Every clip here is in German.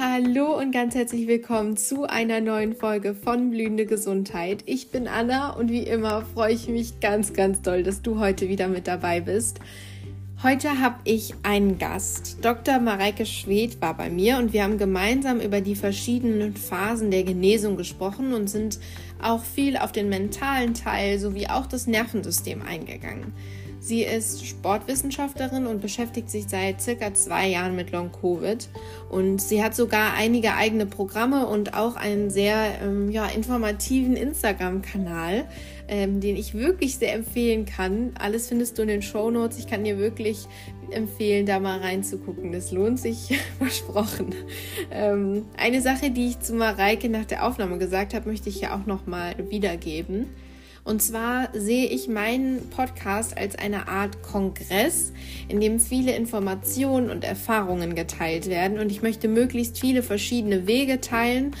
Hallo und ganz herzlich willkommen zu einer neuen Folge von Blühende Gesundheit. Ich bin Anna und wie immer freue ich mich ganz, ganz doll, dass du heute wieder mit dabei bist. Heute habe ich einen Gast. Dr. Mareike Schwed war bei mir und wir haben gemeinsam über die verschiedenen Phasen der Genesung gesprochen und sind auch viel auf den mentalen Teil sowie auch das Nervensystem eingegangen. Sie ist Sportwissenschaftlerin und beschäftigt sich seit circa zwei Jahren mit Long Covid. Und sie hat sogar einige eigene Programme und auch einen sehr ähm, ja, informativen Instagram-Kanal, ähm, den ich wirklich sehr empfehlen kann. Alles findest du in den Show Notes. Ich kann dir wirklich empfehlen, da mal reinzugucken. Das lohnt sich versprochen. Ähm, eine Sache, die ich zu Mareike nach der Aufnahme gesagt habe, möchte ich ja auch noch mal wiedergeben. Und zwar sehe ich meinen Podcast als eine Art Kongress, in dem viele Informationen und Erfahrungen geteilt werden. Und ich möchte möglichst viele verschiedene Wege teilen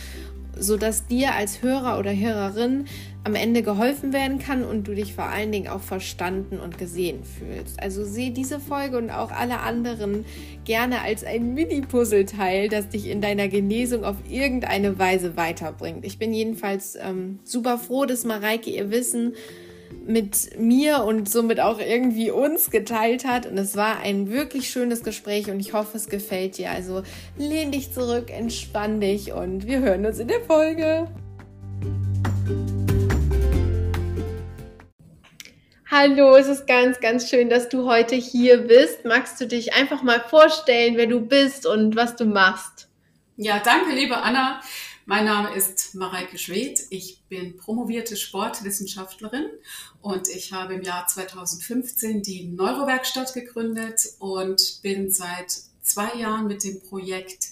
sodass dir als Hörer oder Hörerin am Ende geholfen werden kann und du dich vor allen Dingen auch verstanden und gesehen fühlst. Also sehe diese Folge und auch alle anderen gerne als ein Mini-Puzzleteil, das dich in deiner Genesung auf irgendeine Weise weiterbringt. Ich bin jedenfalls ähm, super froh, dass Mareike ihr Wissen mit mir und somit auch irgendwie uns geteilt hat. Und es war ein wirklich schönes Gespräch und ich hoffe, es gefällt dir. Also lehn dich zurück, entspann dich und wir hören uns in der Folge. Hallo, es ist ganz, ganz schön, dass du heute hier bist. Magst du dich einfach mal vorstellen, wer du bist und was du machst? Ja, danke, liebe Anna. Mein Name ist Mareike Schwedt. Ich bin promovierte Sportwissenschaftlerin und ich habe im Jahr 2015 die Neurowerkstatt gegründet und bin seit zwei Jahren mit dem Projekt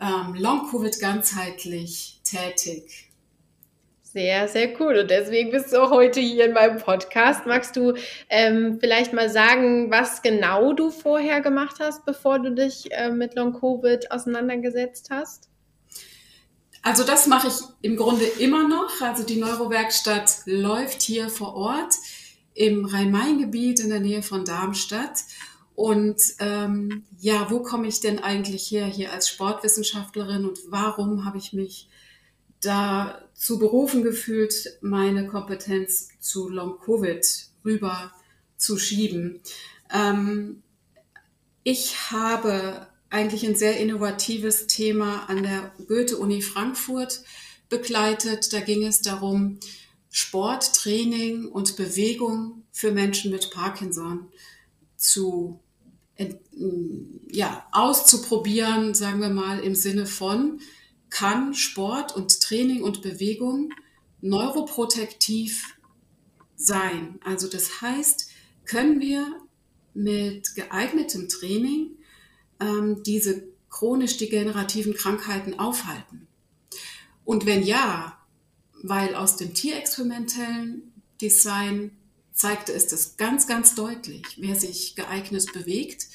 ähm, Long Covid ganzheitlich tätig. Sehr, sehr cool. Und deswegen bist du auch heute hier in meinem Podcast. Magst du ähm, vielleicht mal sagen, was genau du vorher gemacht hast, bevor du dich äh, mit Long Covid auseinandergesetzt hast? Also das mache ich im Grunde immer noch. Also die Neurowerkstatt läuft hier vor Ort im Rhein-Main-Gebiet in der Nähe von Darmstadt. Und ähm, ja, wo komme ich denn eigentlich her hier als Sportwissenschaftlerin und warum habe ich mich dazu berufen gefühlt, meine Kompetenz zu Long-Covid rüber zu schieben? Ähm, ich habe eigentlich ein sehr innovatives Thema an der Goethe-Uni Frankfurt begleitet. Da ging es darum, Sport, Training und Bewegung für Menschen mit Parkinson zu ja, auszuprobieren, sagen wir mal im Sinne von, kann Sport und Training und Bewegung neuroprotektiv sein? Also das heißt, können wir mit geeignetem Training ähm, diese chronisch degenerativen Krankheiten aufhalten? Und wenn ja, weil aus dem tierexperimentellen Design zeigte es das ganz, ganz deutlich. Wer sich geeignet bewegt,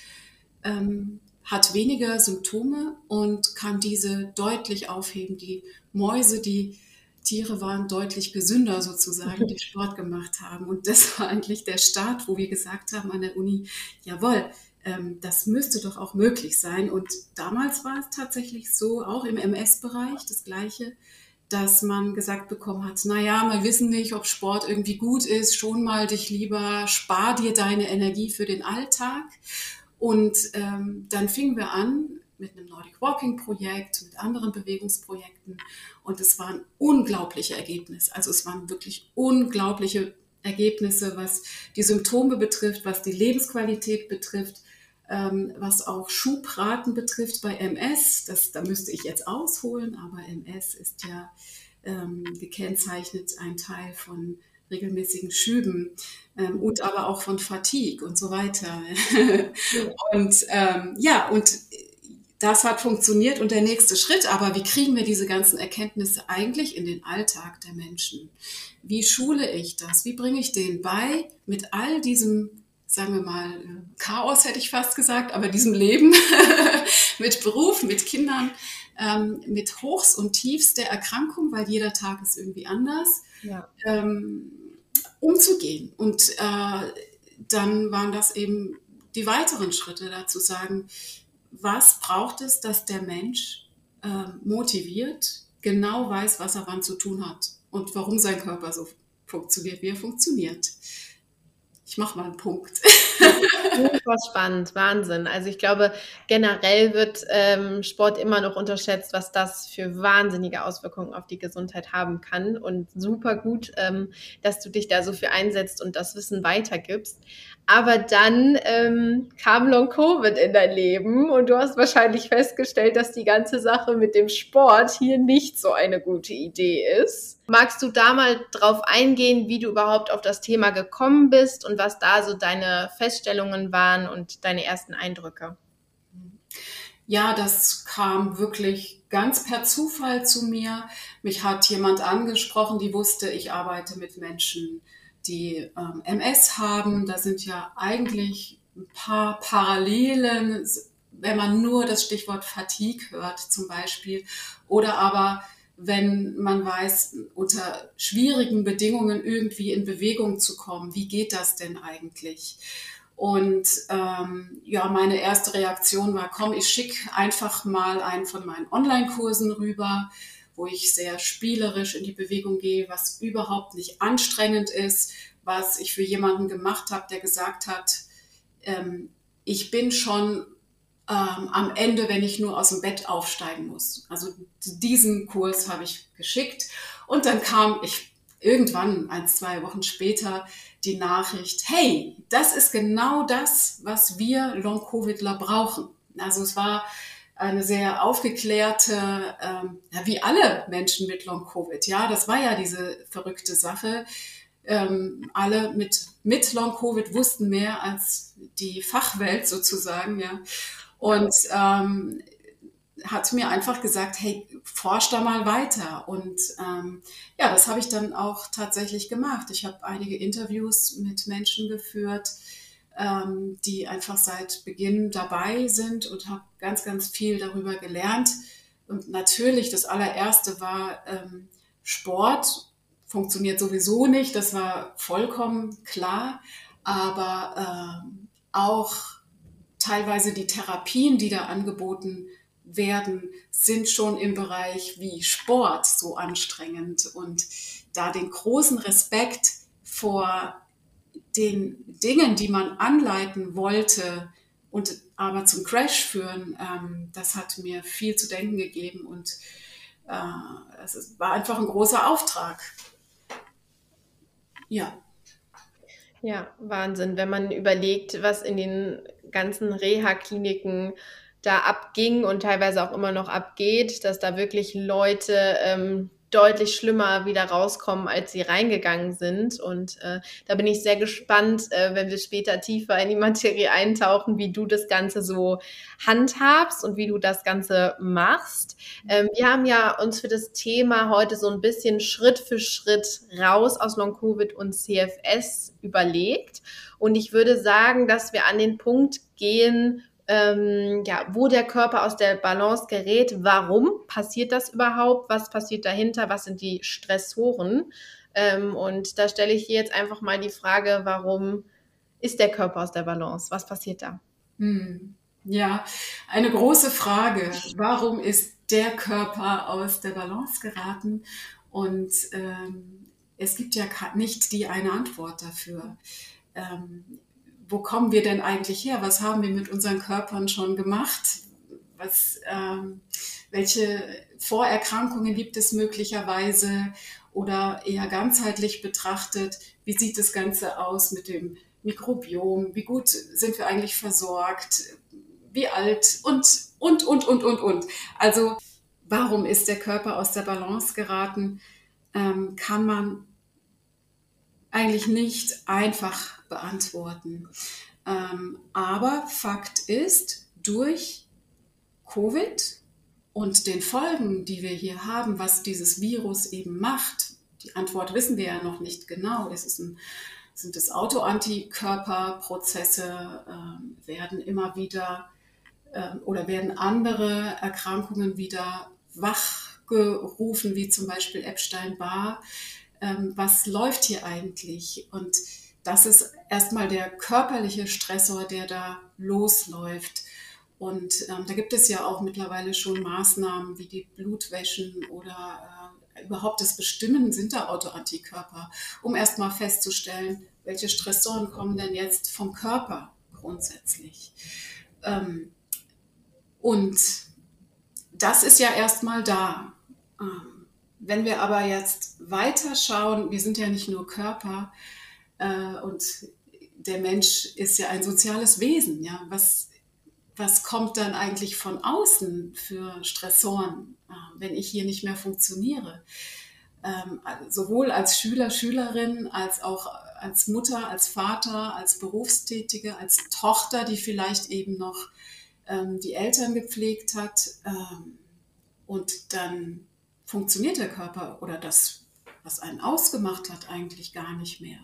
ähm, hat weniger Symptome und kann diese deutlich aufheben. Die Mäuse, die Tiere waren deutlich gesünder sozusagen, die Sport gemacht haben. Und das war eigentlich der Start, wo wir gesagt haben an der Uni, jawohl, ähm, das müsste doch auch möglich sein. Und damals war es tatsächlich so, auch im MS-Bereich das Gleiche, dass man gesagt bekommen hat, na ja, wir wissen nicht, ob Sport irgendwie gut ist, schon mal dich lieber, spar dir deine Energie für den Alltag. Und ähm, dann fingen wir an mit einem Nordic Walking Projekt, mit anderen Bewegungsprojekten und es waren unglaubliche Ergebnisse. Also es waren wirklich unglaubliche Ergebnisse, was die Symptome betrifft, was die Lebensqualität betrifft, ähm, was auch Schubraten betrifft bei MS. Das, da müsste ich jetzt ausholen, aber MS ist ja ähm, gekennzeichnet ein Teil von regelmäßigen Schüben ähm, und aber auch von Fatigue und so weiter. und ähm, ja, und das hat funktioniert und der nächste Schritt, aber wie kriegen wir diese ganzen Erkenntnisse eigentlich in den Alltag der Menschen? Wie schule ich das? Wie bringe ich denen bei, mit all diesem, sagen wir mal, Chaos hätte ich fast gesagt, aber diesem Leben, mit Beruf, mit Kindern, ähm, mit Hochs und Tiefs der Erkrankung, weil jeder Tag ist irgendwie anders, ja. ähm, umzugehen. Und äh, dann waren das eben die weiteren Schritte dazu sagen, was braucht es, dass der Mensch äh, motiviert, genau weiß, was er wann zu tun hat und warum sein Körper so funktioniert, wie er funktioniert. Ich mache mal einen Punkt. Super spannend, Wahnsinn. Also ich glaube, generell wird ähm, Sport immer noch unterschätzt, was das für wahnsinnige Auswirkungen auf die Gesundheit haben kann. Und super gut, ähm, dass du dich da so viel einsetzt und das Wissen weitergibst. Aber dann ähm, kam Long Covid in dein Leben und du hast wahrscheinlich festgestellt, dass die ganze Sache mit dem Sport hier nicht so eine gute Idee ist. Magst du da mal drauf eingehen, wie du überhaupt auf das Thema gekommen bist und was da so deine Feststellungen waren und deine ersten Eindrücke? Ja, das kam wirklich ganz per Zufall zu mir. Mich hat jemand angesprochen, die wusste, ich arbeite mit Menschen die ähm, MS haben. Da sind ja eigentlich ein paar Parallelen, wenn man nur das Stichwort Fatigue hört zum Beispiel. Oder aber wenn man weiß, unter schwierigen Bedingungen irgendwie in Bewegung zu kommen. Wie geht das denn eigentlich? Und ähm, ja, meine erste Reaktion war, komm, ich schicke einfach mal einen von meinen Online-Kursen rüber wo ich sehr spielerisch in die Bewegung gehe, was überhaupt nicht anstrengend ist, was ich für jemanden gemacht habe, der gesagt hat, ähm, ich bin schon ähm, am Ende, wenn ich nur aus dem Bett aufsteigen muss. Also diesen Kurs habe ich geschickt und dann kam ich irgendwann, ein, zwei Wochen später, die Nachricht, hey, das ist genau das, was wir Long-Covidler brauchen. Also es war eine sehr aufgeklärte, ähm, wie alle Menschen mit Long-Covid. Ja, das war ja diese verrückte Sache. Ähm, alle mit, mit Long-Covid wussten mehr als die Fachwelt sozusagen, ja. Und ähm, hat mir einfach gesagt, hey, forsch da mal weiter. Und ähm, ja, das habe ich dann auch tatsächlich gemacht. Ich habe einige Interviews mit Menschen geführt, ähm, die einfach seit Beginn dabei sind und habe ganz, ganz viel darüber gelernt. Und natürlich, das allererste war ähm, Sport. Funktioniert sowieso nicht, das war vollkommen klar. Aber ähm, auch teilweise die Therapien, die da angeboten werden, sind schon im Bereich wie Sport so anstrengend. Und da den großen Respekt vor den Dingen, die man anleiten wollte und aber zum Crash führen, ähm, das hat mir viel zu denken gegeben und äh, es war einfach ein großer Auftrag. Ja. Ja, Wahnsinn, wenn man überlegt, was in den ganzen Reha-Kliniken da abging und teilweise auch immer noch abgeht, dass da wirklich Leute ähm, deutlich schlimmer wieder rauskommen, als sie reingegangen sind. Und äh, da bin ich sehr gespannt, äh, wenn wir später tiefer in die Materie eintauchen, wie du das Ganze so handhabst und wie du das Ganze machst. Ähm, wir haben ja uns für das Thema heute so ein bisschen Schritt für Schritt raus aus Long-Covid und CFS überlegt. Und ich würde sagen, dass wir an den Punkt gehen, ähm, ja, wo der Körper aus der Balance gerät. Warum passiert das überhaupt? Was passiert dahinter? Was sind die Stressoren? Ähm, und da stelle ich hier jetzt einfach mal die Frage, warum ist der Körper aus der Balance? Was passiert da? Hm. Ja, eine große Frage. Warum ist der Körper aus der Balance geraten? Und ähm, es gibt ja nicht die eine Antwort dafür. Ähm, wo kommen wir denn eigentlich her? Was haben wir mit unseren Körpern schon gemacht? Was, ähm, welche Vorerkrankungen gibt es möglicherweise? Oder eher ganzheitlich betrachtet, wie sieht das Ganze aus mit dem Mikrobiom? Wie gut sind wir eigentlich versorgt? Wie alt? Und, und, und, und, und, und. Also, warum ist der Körper aus der Balance geraten? Ähm, kann man eigentlich nicht einfach beantworten. Ähm, aber Fakt ist, durch Covid und den Folgen, die wir hier haben, was dieses Virus eben macht, die Antwort wissen wir ja noch nicht genau. Es ist ein, sind es Autoantikörperprozesse, ähm, werden immer wieder ähm, oder werden andere Erkrankungen wieder wachgerufen, wie zum Beispiel Epstein-Barr ähm, was läuft hier eigentlich? Und das ist erstmal der körperliche Stressor, der da losläuft. Und ähm, da gibt es ja auch mittlerweile schon Maßnahmen wie die Blutwäschen oder äh, überhaupt das Bestimmen sind da Autoantikörper, um erstmal festzustellen, welche Stressoren kommen denn jetzt vom Körper grundsätzlich. Ähm, und das ist ja erstmal da. Ähm, wenn wir aber jetzt weiter schauen, wir sind ja nicht nur Körper äh, und der Mensch ist ja ein soziales Wesen. Ja? Was, was kommt dann eigentlich von außen für Stressoren, äh, wenn ich hier nicht mehr funktioniere? Ähm, sowohl als Schüler, Schülerin, als auch als Mutter, als Vater, als Berufstätige, als Tochter, die vielleicht eben noch ähm, die Eltern gepflegt hat. Ähm, und dann funktioniert der Körper oder das, was einen ausgemacht hat, eigentlich gar nicht mehr.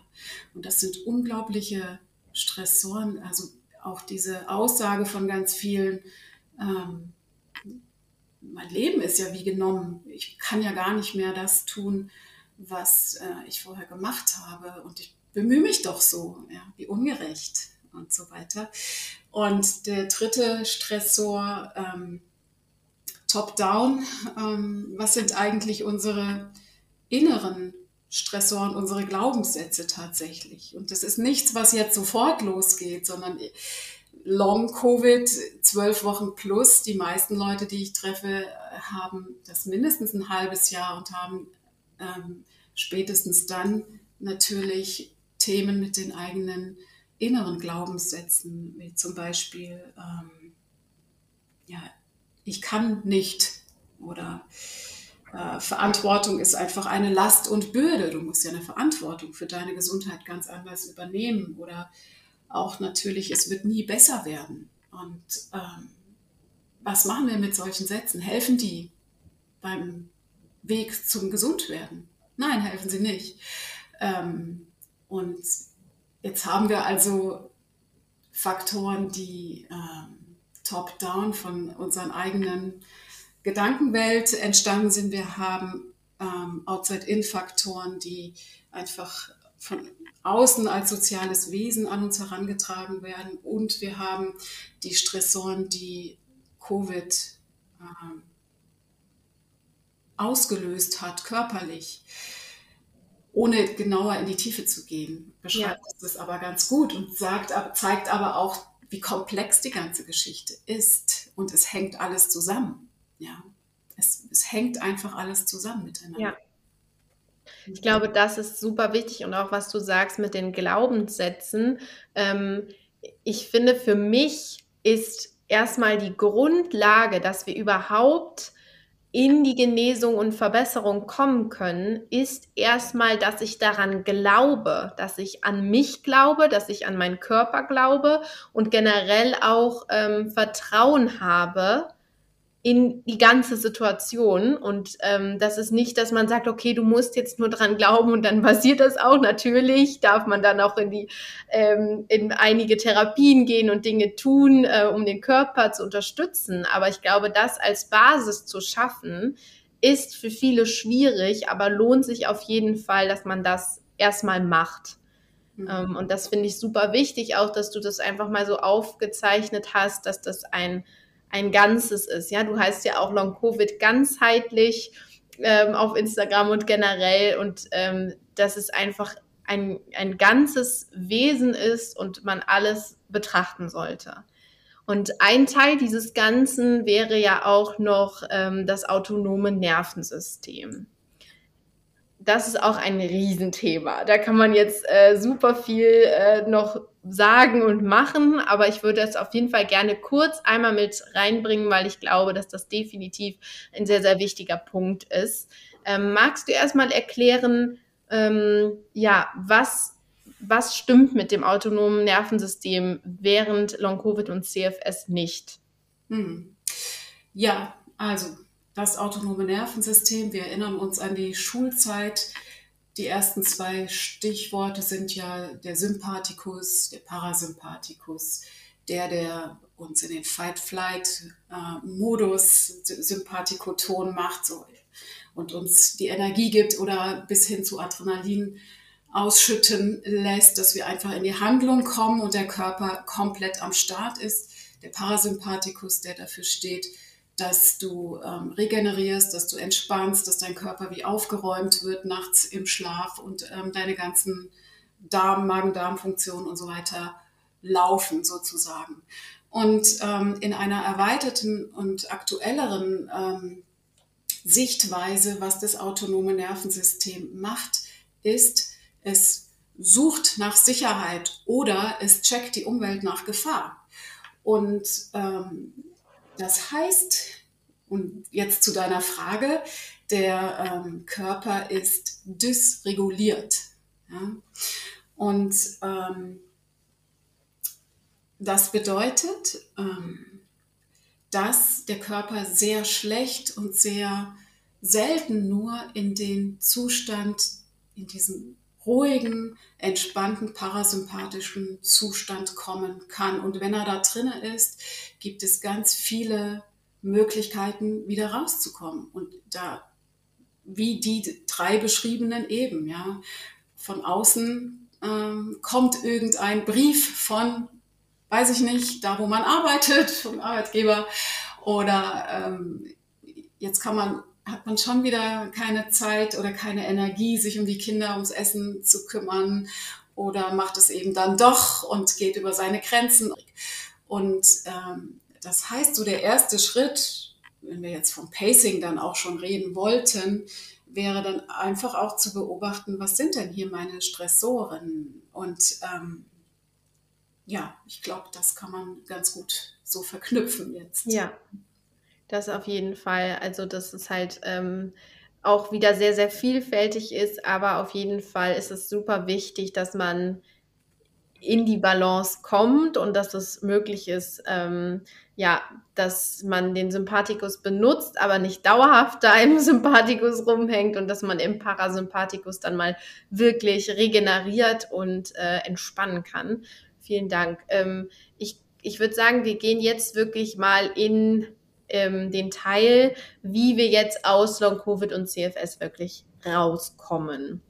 Und das sind unglaubliche Stressoren. Also auch diese Aussage von ganz vielen, ähm, mein Leben ist ja wie genommen. Ich kann ja gar nicht mehr das tun, was äh, ich vorher gemacht habe. Und ich bemühe mich doch so, ja, wie ungerecht und so weiter. Und der dritte Stressor, ähm, Top-Down, ähm, was sind eigentlich unsere inneren Stressoren, unsere Glaubenssätze tatsächlich? Und das ist nichts, was jetzt sofort losgeht, sondern Long-Covid, zwölf Wochen plus. Die meisten Leute, die ich treffe, haben das mindestens ein halbes Jahr und haben ähm, spätestens dann natürlich Themen mit den eigenen inneren Glaubenssätzen, wie zum Beispiel, ähm, ja, ich kann nicht oder äh, Verantwortung ist einfach eine Last und Bürde. Du musst ja eine Verantwortung für deine Gesundheit ganz anders übernehmen oder auch natürlich, es wird nie besser werden. Und ähm, was machen wir mit solchen Sätzen? Helfen die beim Weg zum Gesundwerden? Nein, helfen sie nicht. Ähm, und jetzt haben wir also Faktoren, die ähm, top-down von unseren eigenen Gedankenwelt entstanden sind. Wir haben ähm, Outside-In-Faktoren, die einfach von außen als soziales Wesen an uns herangetragen werden. Und wir haben die Stressoren, die Covid ähm, ausgelöst hat, körperlich ohne genauer in die Tiefe zu gehen, beschreibt ja. das aber ganz gut und sagt, zeigt aber auch, wie komplex die ganze Geschichte ist. Und es hängt alles zusammen. Ja, es, es hängt einfach alles zusammen miteinander. Ja. Ich glaube, das ist super wichtig und auch was du sagst mit den Glaubenssätzen. Ähm, ich finde, für mich ist erstmal die Grundlage, dass wir überhaupt in die Genesung und Verbesserung kommen können, ist erstmal, dass ich daran glaube, dass ich an mich glaube, dass ich an meinen Körper glaube und generell auch ähm, Vertrauen habe, in die ganze Situation. Und ähm, das ist nicht, dass man sagt, okay, du musst jetzt nur dran glauben und dann passiert das auch. Natürlich darf man dann auch in die ähm, in einige Therapien gehen und Dinge tun, äh, um den Körper zu unterstützen. Aber ich glaube, das als Basis zu schaffen, ist für viele schwierig, aber lohnt sich auf jeden Fall, dass man das erstmal macht. Mhm. Ähm, und das finde ich super wichtig, auch dass du das einfach mal so aufgezeichnet hast, dass das ein ein Ganzes ist. Ja, du heißt ja auch Long Covid ganzheitlich ähm, auf Instagram und generell und ähm, dass es einfach ein, ein ganzes Wesen ist und man alles betrachten sollte. Und ein Teil dieses Ganzen wäre ja auch noch ähm, das autonome Nervensystem das ist auch ein Riesenthema. Da kann man jetzt äh, super viel äh, noch sagen und machen, aber ich würde es auf jeden Fall gerne kurz einmal mit reinbringen, weil ich glaube, dass das definitiv ein sehr, sehr wichtiger Punkt ist. Ähm, magst du erstmal erklären, ähm, ja, was, was stimmt mit dem autonomen Nervensystem während Long-Covid und CFS nicht? Hm. Ja, also das autonome Nervensystem. Wir erinnern uns an die Schulzeit. Die ersten zwei Stichworte sind ja der Sympathikus, der Parasympathikus, der, der uns in den Fight-Flight-Modus, Sympathikoton macht so, und uns die Energie gibt oder bis hin zu Adrenalin ausschütten lässt, dass wir einfach in die Handlung kommen und der Körper komplett am Start ist. der Parasympathikus, der dafür steht, dass du ähm, regenerierst, dass du entspannst, dass dein Körper wie aufgeräumt wird nachts im Schlaf und ähm, deine ganzen Darm, Magen-Darm-Funktionen und so weiter laufen sozusagen. Und ähm, in einer erweiterten und aktuelleren ähm, Sichtweise, was das autonome Nervensystem macht, ist, es sucht nach Sicherheit oder es checkt die Umwelt nach Gefahr. Und ähm, das heißt, und jetzt zu deiner Frage, der ähm, Körper ist dysreguliert. Ja? Und ähm, das bedeutet, ähm, dass der Körper sehr schlecht und sehr selten nur in den Zustand, in diesen ruhigen, entspannten, parasympathischen Zustand kommen kann. Und wenn er da drinne ist, gibt es ganz viele Möglichkeiten, wieder rauszukommen. Und da, wie die drei beschriebenen eben, ja, von außen ähm, kommt irgendein Brief von, weiß ich nicht, da wo man arbeitet, vom Arbeitgeber, oder ähm, jetzt kann man hat man schon wieder keine Zeit oder keine Energie, sich um die Kinder, ums Essen zu kümmern oder macht es eben dann doch und geht über seine Grenzen. Und ähm, das heißt, so der erste Schritt, wenn wir jetzt vom Pacing dann auch schon reden wollten, wäre dann einfach auch zu beobachten, was sind denn hier meine Stressoren? Und ähm, ja, ich glaube, das kann man ganz gut so verknüpfen jetzt. Ja, das auf jeden Fall. Also, dass es halt ähm, auch wieder sehr, sehr vielfältig ist, aber auf jeden Fall ist es super wichtig, dass man in die Balance kommt und dass es möglich ist, ähm, ja, dass man den Sympathikus benutzt, aber nicht dauerhaft da im Sympathikus rumhängt und dass man im Parasympathikus dann mal wirklich regeneriert und äh, entspannen kann. Vielen Dank. Ähm, ich ich würde sagen, wir gehen jetzt wirklich mal in ähm, den Teil, wie wir jetzt aus Long-Covid und CFS wirklich rauskommen.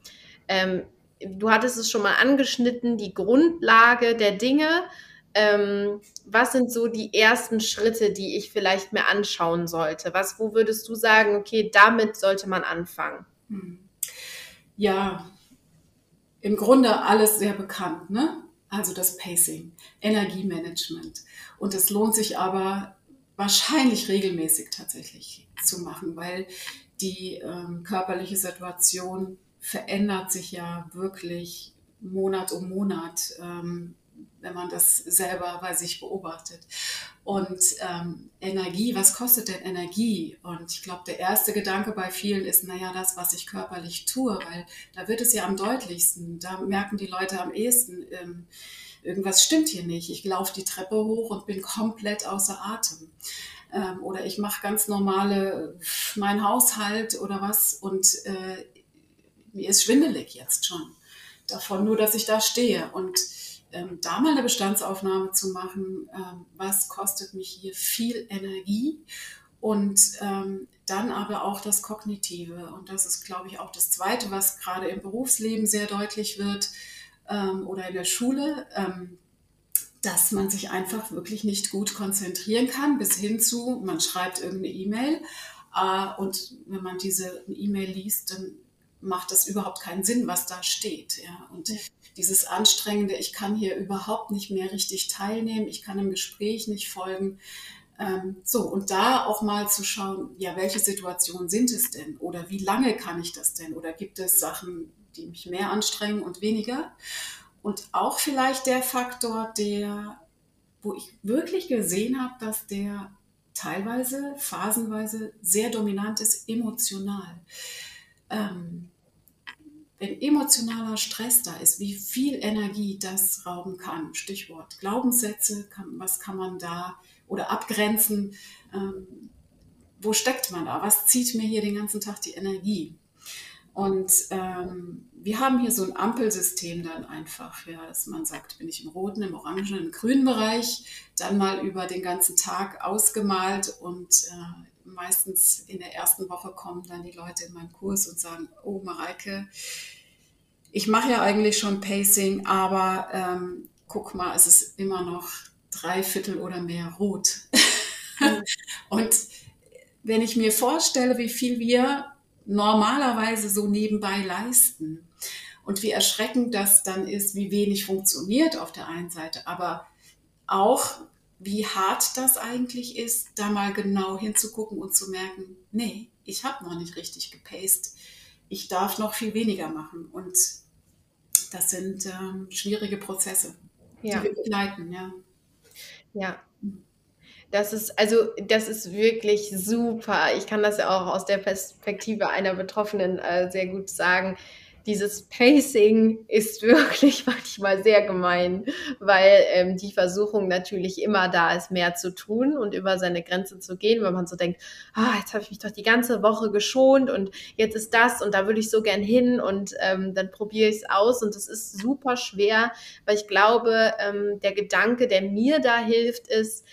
Ähm, du hattest es schon mal angeschnitten, die Grundlage der Dinge. Ähm, was sind so die ersten Schritte, die ich vielleicht mir anschauen sollte? Was, wo würdest du sagen, okay, damit sollte man anfangen? Hm. Ja, im Grunde alles sehr bekannt, ne? Also das Pacing, Energiemanagement. Und es lohnt sich aber wahrscheinlich regelmäßig tatsächlich zu machen, weil die ähm, körperliche Situation verändert sich ja wirklich Monat um Monat, ähm, wenn man das selber bei sich beobachtet. Und ähm, Energie, was kostet denn Energie? Und ich glaube, der erste Gedanke bei vielen ist, naja, das, was ich körperlich tue, weil da wird es ja am deutlichsten, da merken die Leute am ehesten, ähm, irgendwas stimmt hier nicht. Ich laufe die Treppe hoch und bin komplett außer Atem. Ähm, oder ich mache ganz normale, mein Haushalt oder was und äh, mir ist schwindelig jetzt schon davon, nur dass ich da stehe. Und ähm, da mal eine Bestandsaufnahme zu machen, ähm, was kostet mich hier viel Energie und ähm, dann aber auch das Kognitive. Und das ist, glaube ich, auch das Zweite, was gerade im Berufsleben sehr deutlich wird ähm, oder in der Schule, ähm, dass man sich einfach wirklich nicht gut konzentrieren kann, bis hin zu, man schreibt irgendeine E-Mail äh, und wenn man diese E-Mail liest, dann macht das überhaupt keinen Sinn, was da steht. Ja? Und dieses Anstrengende, ich kann hier überhaupt nicht mehr richtig teilnehmen, ich kann im Gespräch nicht folgen. Ähm, so, und da auch mal zu schauen, ja, welche Situationen sind es denn? Oder wie lange kann ich das denn? Oder gibt es Sachen, die mich mehr anstrengen und weniger. Und auch vielleicht der Faktor, der, wo ich wirklich gesehen habe, dass der teilweise, phasenweise sehr dominant ist, emotional. Ähm, wenn emotionaler Stress da ist, wie viel Energie das rauben kann. Stichwort Glaubenssätze, kann, was kann man da oder abgrenzen? Ähm, wo steckt man da? Was zieht mir hier den ganzen Tag die Energie? Und ähm, wir haben hier so ein Ampelsystem dann einfach, ja, dass man sagt, bin ich im roten, im orangen, im grünen Bereich, dann mal über den ganzen Tag ausgemalt und äh, meistens in der ersten Woche kommen dann die Leute in meinen Kurs und sagen, oh Mareike, ich mache ja eigentlich schon Pacing, aber ähm, guck mal, es ist immer noch drei Viertel oder mehr rot. Und wenn ich mir vorstelle, wie viel wir normalerweise so nebenbei leisten und wie erschreckend das dann ist, wie wenig funktioniert auf der einen Seite, aber auch wie hart das eigentlich ist, da mal genau hinzugucken und zu merken, nee, ich habe noch nicht richtig gepaced. Ich darf noch viel weniger machen. Und das sind ähm, schwierige Prozesse, ja. die wir begleiten, ja. Ja. Das ist, also, das ist wirklich super. Ich kann das ja auch aus der Perspektive einer Betroffenen äh, sehr gut sagen dieses Pacing ist wirklich manchmal sehr gemein, weil ähm, die Versuchung natürlich immer da ist, mehr zu tun und über seine Grenze zu gehen, weil man so denkt, ah, jetzt habe ich mich doch die ganze Woche geschont und jetzt ist das und da würde ich so gern hin und ähm, dann probiere ich es aus und es ist super schwer, weil ich glaube, ähm, der Gedanke, der mir da hilft, ist,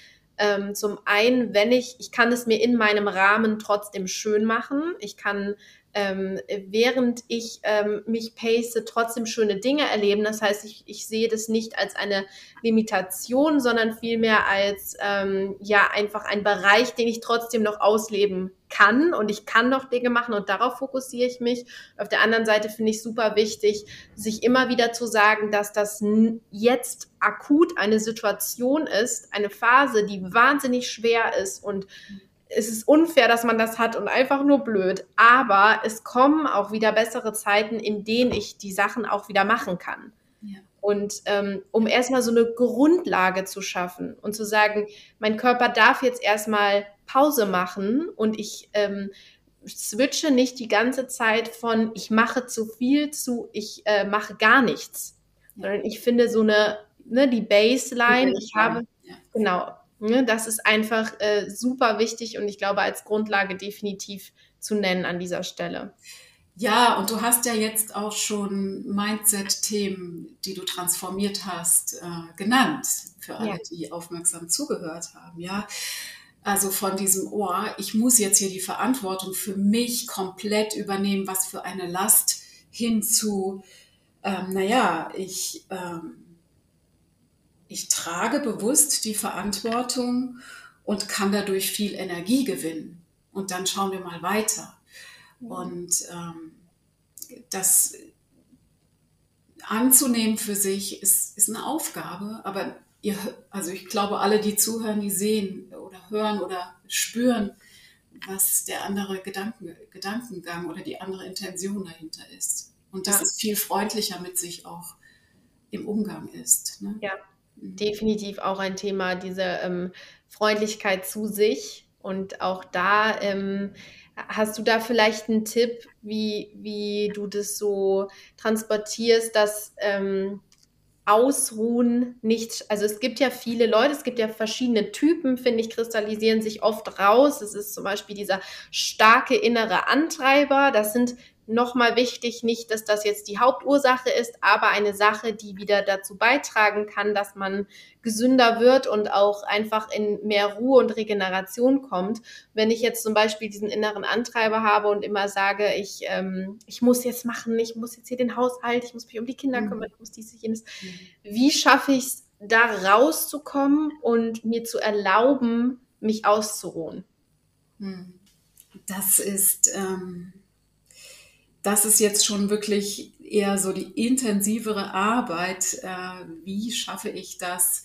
ähm, zum einen, wenn ich, ich kann es mir in meinem Rahmen trotzdem schön machen. Ich kann ähm, während ich ähm, mich pace, trotzdem schöne Dinge erleben. Das heißt, ich, ich sehe das nicht als eine Limitation, sondern vielmehr als ähm, ja einfach ein Bereich, den ich trotzdem noch ausleben kann und ich kann noch Dinge machen und darauf fokussiere ich mich. Auf der anderen Seite finde ich super wichtig, sich immer wieder zu sagen, dass das jetzt akut eine Situation ist, eine Phase, die wahnsinnig schwer ist und es ist unfair, dass man das hat und einfach nur blöd. Aber es kommen auch wieder bessere Zeiten, in denen ich die Sachen auch wieder machen kann. Ja. Und ähm, um erstmal so eine Grundlage zu schaffen und zu sagen, mein Körper darf jetzt erstmal Pause machen und ich ähm, switche nicht die ganze Zeit von ich mache zu viel zu ich äh, mache gar nichts. Ja. Sondern ich finde so eine, ne, die Baseline, die Baseline. ich habe, ja. genau, Ne, das ist einfach äh, super wichtig und ich glaube als Grundlage definitiv zu nennen an dieser Stelle. Ja, und du hast ja jetzt auch schon Mindset-Themen, die du transformiert hast, äh, genannt, für alle, ja. die aufmerksam zugehört haben. Ja, also von diesem Ohr, oh, ich muss jetzt hier die Verantwortung für mich komplett übernehmen, was für eine Last hinzu, ähm, naja, ich ähm, ich trage bewusst die Verantwortung und kann dadurch viel Energie gewinnen. Und dann schauen wir mal weiter. Und ähm, das anzunehmen für sich ist, ist eine Aufgabe, aber ihr, also ich glaube, alle, die zuhören, die sehen oder hören oder spüren, was der andere Gedanken, Gedankengang oder die andere Intention dahinter ist. Und dass ja. es viel freundlicher mit sich auch im Umgang ist. Ne? Ja, definitiv auch ein Thema, diese ähm, Freundlichkeit zu sich. Und auch da ähm, hast du da vielleicht einen Tipp, wie, wie du das so transportierst, dass ähm, Ausruhen nicht, also es gibt ja viele Leute, es gibt ja verschiedene Typen, finde ich, kristallisieren sich oft raus. Es ist zum Beispiel dieser starke innere Antreiber. Das sind nochmal wichtig, nicht, dass das jetzt die Hauptursache ist, aber eine Sache, die wieder dazu beitragen kann, dass man gesünder wird und auch einfach in mehr Ruhe und Regeneration kommt. Wenn ich jetzt zum Beispiel diesen inneren Antreiber habe und immer sage, ich, ähm, ich muss jetzt machen, ich muss jetzt hier den Haushalt, ich muss mich um die Kinder mhm. kümmern, ich muss dies, jenes. Wie schaffe ich es, da rauszukommen und mir zu erlauben, mich auszuruhen? Mhm. Das ist... Ähm das ist jetzt schon wirklich eher so die intensivere Arbeit. Äh, wie schaffe ich das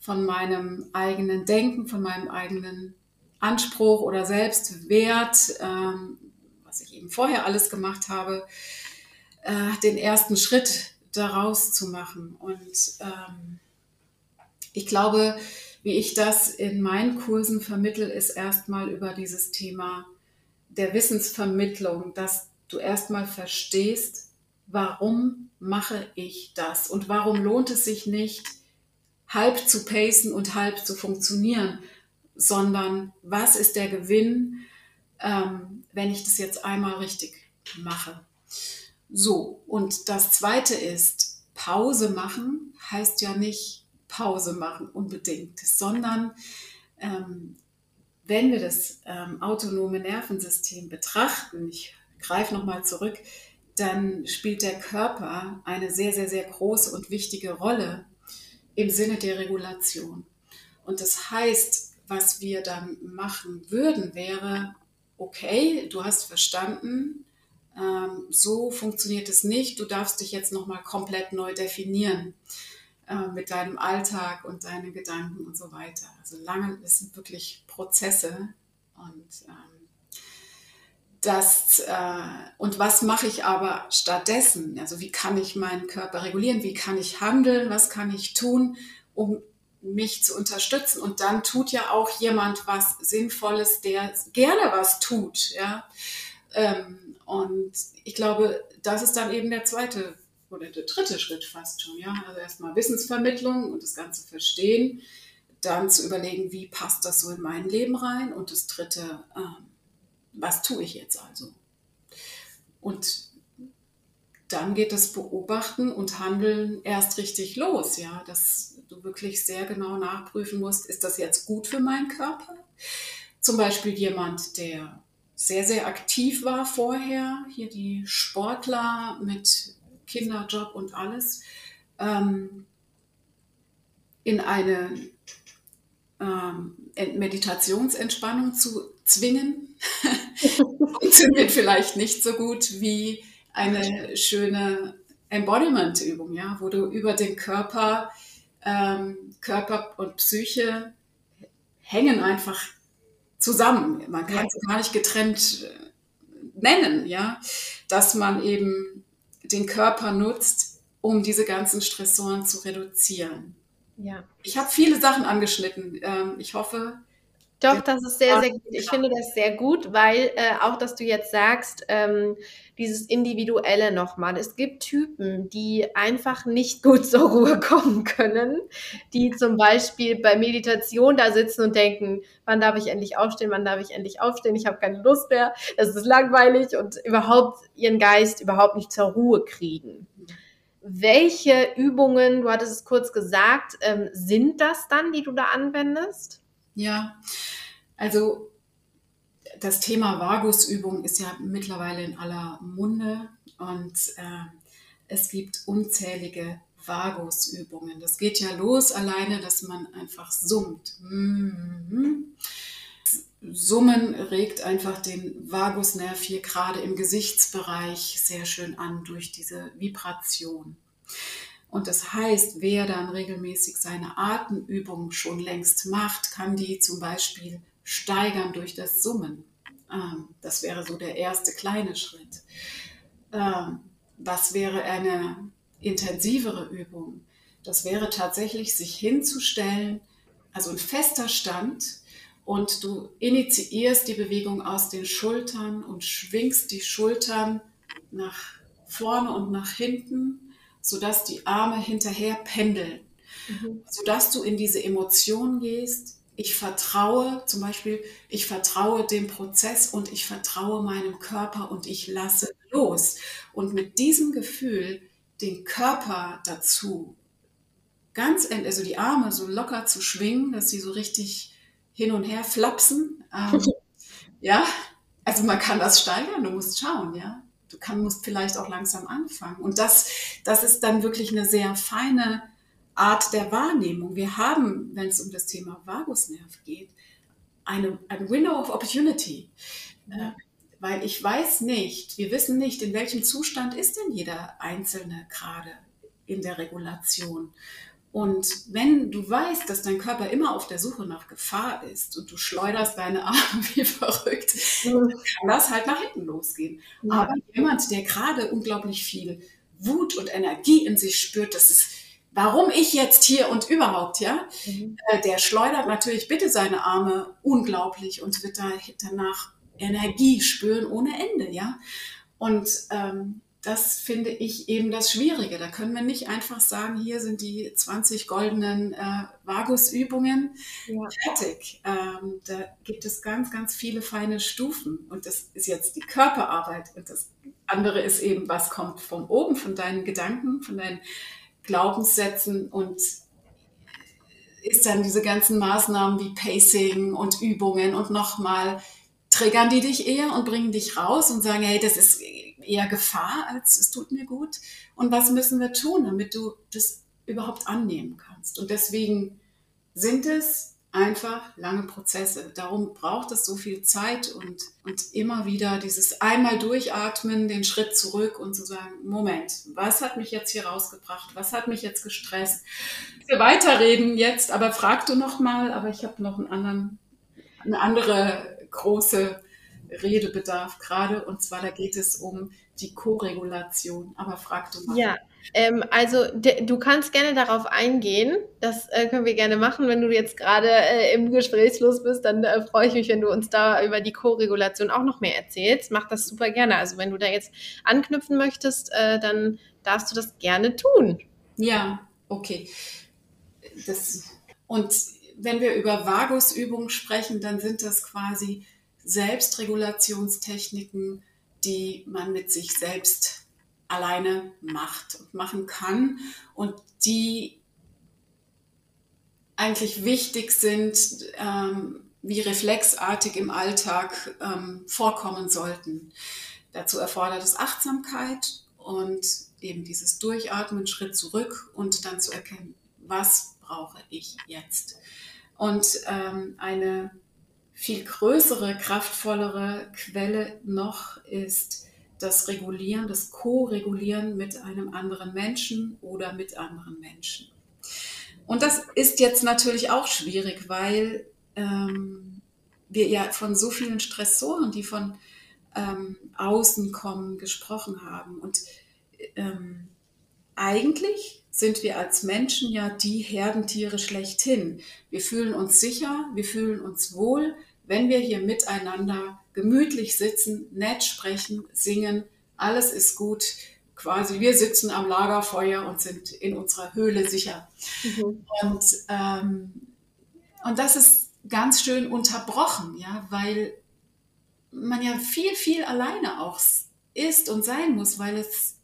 von meinem eigenen Denken, von meinem eigenen Anspruch oder Selbstwert, ähm, was ich eben vorher alles gemacht habe, äh, den ersten Schritt daraus zu machen. Und ähm, ich glaube, wie ich das in meinen Kursen vermittel, ist erstmal über dieses Thema der Wissensvermittlung, dass du erstmal verstehst, warum mache ich das und warum lohnt es sich nicht, halb zu pacen und halb zu funktionieren, sondern was ist der Gewinn, ähm, wenn ich das jetzt einmal richtig mache. So, und das Zweite ist, Pause machen heißt ja nicht Pause machen unbedingt, sondern ähm, wenn wir das ähm, autonome Nervensystem betrachten, ich greife nochmal zurück, dann spielt der Körper eine sehr, sehr, sehr große und wichtige Rolle im Sinne der Regulation. Und das heißt, was wir dann machen würden, wäre, okay, du hast verstanden, ähm, so funktioniert es nicht, du darfst dich jetzt nochmal komplett neu definieren äh, mit deinem Alltag und deinen Gedanken und so weiter. Also lange, es sind wirklich Prozesse und ähm, das, äh, und was mache ich aber stattdessen? Also wie kann ich meinen Körper regulieren? Wie kann ich handeln? Was kann ich tun, um mich zu unterstützen? Und dann tut ja auch jemand was Sinnvolles, der gerne was tut. Ja? Ähm, und ich glaube, das ist dann eben der zweite oder der dritte Schritt fast schon. Ja? Also erstmal Wissensvermittlung und das Ganze verstehen. Dann zu überlegen, wie passt das so in mein Leben rein? Und das dritte, ähm, was tue ich jetzt also? Und dann geht das Beobachten und Handeln erst richtig los, ja, dass du wirklich sehr genau nachprüfen musst, ist das jetzt gut für meinen Körper? Zum Beispiel jemand, der sehr, sehr aktiv war vorher, hier die Sportler mit Kinderjob und alles, ähm, in eine ähm, Meditationsentspannung zu zwingen, funktioniert vielleicht nicht so gut wie eine schöne Embodiment-Übung, ja, wo du über den Körper, ähm, Körper und Psyche hängen einfach zusammen. Man kann es gar nicht getrennt äh, nennen, ja, dass man eben den Körper nutzt, um diese ganzen Stressoren zu reduzieren. Ja. Ich habe viele Sachen angeschnitten. Ähm, ich hoffe, doch, das ist sehr, sehr gut. Ich finde das sehr gut, weil äh, auch, dass du jetzt sagst, ähm, dieses Individuelle nochmal. Es gibt Typen, die einfach nicht gut zur Ruhe kommen können, die zum Beispiel bei Meditation da sitzen und denken, wann darf ich endlich aufstehen, wann darf ich endlich aufstehen, ich habe keine Lust mehr, es ist langweilig und überhaupt ihren Geist überhaupt nicht zur Ruhe kriegen. Welche Übungen, du hattest es kurz gesagt, ähm, sind das dann, die du da anwendest? Ja, also das Thema Vagusübung ist ja mittlerweile in aller Munde und äh, es gibt unzählige Vagusübungen. Das geht ja los alleine, dass man einfach summt. Mhm. Summen regt einfach den Vagusnerv hier gerade im Gesichtsbereich sehr schön an durch diese Vibration. Und das heißt, wer dann regelmäßig seine Atemübungen schon längst macht, kann die zum Beispiel steigern durch das Summen. Ähm, das wäre so der erste kleine Schritt. Ähm, was wäre eine intensivere Übung? Das wäre tatsächlich, sich hinzustellen, also ein fester Stand, und du initiierst die Bewegung aus den Schultern und schwingst die Schultern nach vorne und nach hinten sodass die Arme hinterher pendeln, mhm. sodass du in diese Emotion gehst. Ich vertraue, zum Beispiel, ich vertraue dem Prozess und ich vertraue meinem Körper und ich lasse los. Und mit diesem Gefühl den Körper dazu ganz, also die Arme so locker zu schwingen, dass sie so richtig hin und her flapsen. Ähm, ja, also man kann das steigern, du musst schauen, ja du kann, musst vielleicht auch langsam anfangen. Und das, das ist dann wirklich eine sehr feine Art der Wahrnehmung. Wir haben, wenn es um das Thema Vagusnerv geht, eine, ein Window of Opportunity. Äh, weil ich weiß nicht, wir wissen nicht, in welchem Zustand ist denn jeder Einzelne gerade in der Regulation. Und wenn du weißt, dass dein Körper immer auf der Suche nach Gefahr ist und du schleuderst deine Arme wie verrückt, dann kann das halt nach hinten losgehen. Ja. Aber jemand, der gerade unglaublich viel Wut und Energie in sich spürt, das ist, warum ich jetzt hier und überhaupt, ja, mhm. Äh, der schleudert natürlich bitte seine Arme unglaublich und wird da danach Energie spüren ohne Ende, ja. Und ähm, das finde ich eben das Schwierige. Da können wir nicht einfach sagen, hier sind die 20 goldenen äh, Vagusübungen ja. fertig. Ähm, da gibt es ganz, ganz viele feine Stufen. Und das ist jetzt die Körperarbeit. Und das andere ist eben, was kommt von oben, von deinen Gedanken, von deinen Glaubenssätzen und ist dann diese ganzen Maßnahmen wie Pacing und Übungen und nochmal triggern die dich eher und bringen dich raus und sagen, hey, das ist eher Gefahr als es tut mir gut. Und was müssen wir tun, damit du das überhaupt annehmen kannst. Und deswegen sind es einfach lange Prozesse. Darum braucht es so viel Zeit und, und immer wieder dieses einmal durchatmen, den Schritt zurück und zu sagen, Moment, was hat mich jetzt hier rausgebracht? Was hat mich jetzt gestresst? Wir weiterreden jetzt, aber frag du noch mal, aber ich habe noch einen anderen, eine andere große Redebedarf gerade und zwar da geht es um die Koregulation. Aber frag du mal. Ja, ähm, also du kannst gerne darauf eingehen. Das äh, können wir gerne machen. Wenn du jetzt gerade äh, im Gesprächslos bist, dann äh, freue ich mich, wenn du uns da über die Co-Regulation auch noch mehr erzählst. Mach das super gerne. Also wenn du da jetzt anknüpfen möchtest, äh, dann darfst du das gerne tun. Ja, okay. Das, und wenn wir über Vagusübungen sprechen, dann sind das quasi Selbstregulationstechniken, die man mit sich selbst alleine macht und machen kann und die eigentlich wichtig sind, ähm, wie reflexartig im Alltag ähm, vorkommen sollten. Dazu erfordert es Achtsamkeit und eben dieses Durchatmen, Schritt zurück und dann zu erkennen, was brauche ich jetzt. Und ähm, eine viel größere, kraftvollere Quelle noch ist das Regulieren, das Co-Regulieren mit einem anderen Menschen oder mit anderen Menschen. Und das ist jetzt natürlich auch schwierig, weil ähm, wir ja von so vielen Stressoren, die von ähm, außen kommen, gesprochen haben. Und ähm, eigentlich sind wir als Menschen ja die Herdentiere schlechthin. Wir fühlen uns sicher, wir fühlen uns wohl, wenn wir hier miteinander gemütlich sitzen, nett sprechen, singen, alles ist gut. Quasi, wir sitzen am Lagerfeuer und sind in unserer Höhle sicher. Mhm. Und, ähm, und das ist ganz schön unterbrochen, ja, weil man ja viel, viel alleine auch ist und sein muss, weil es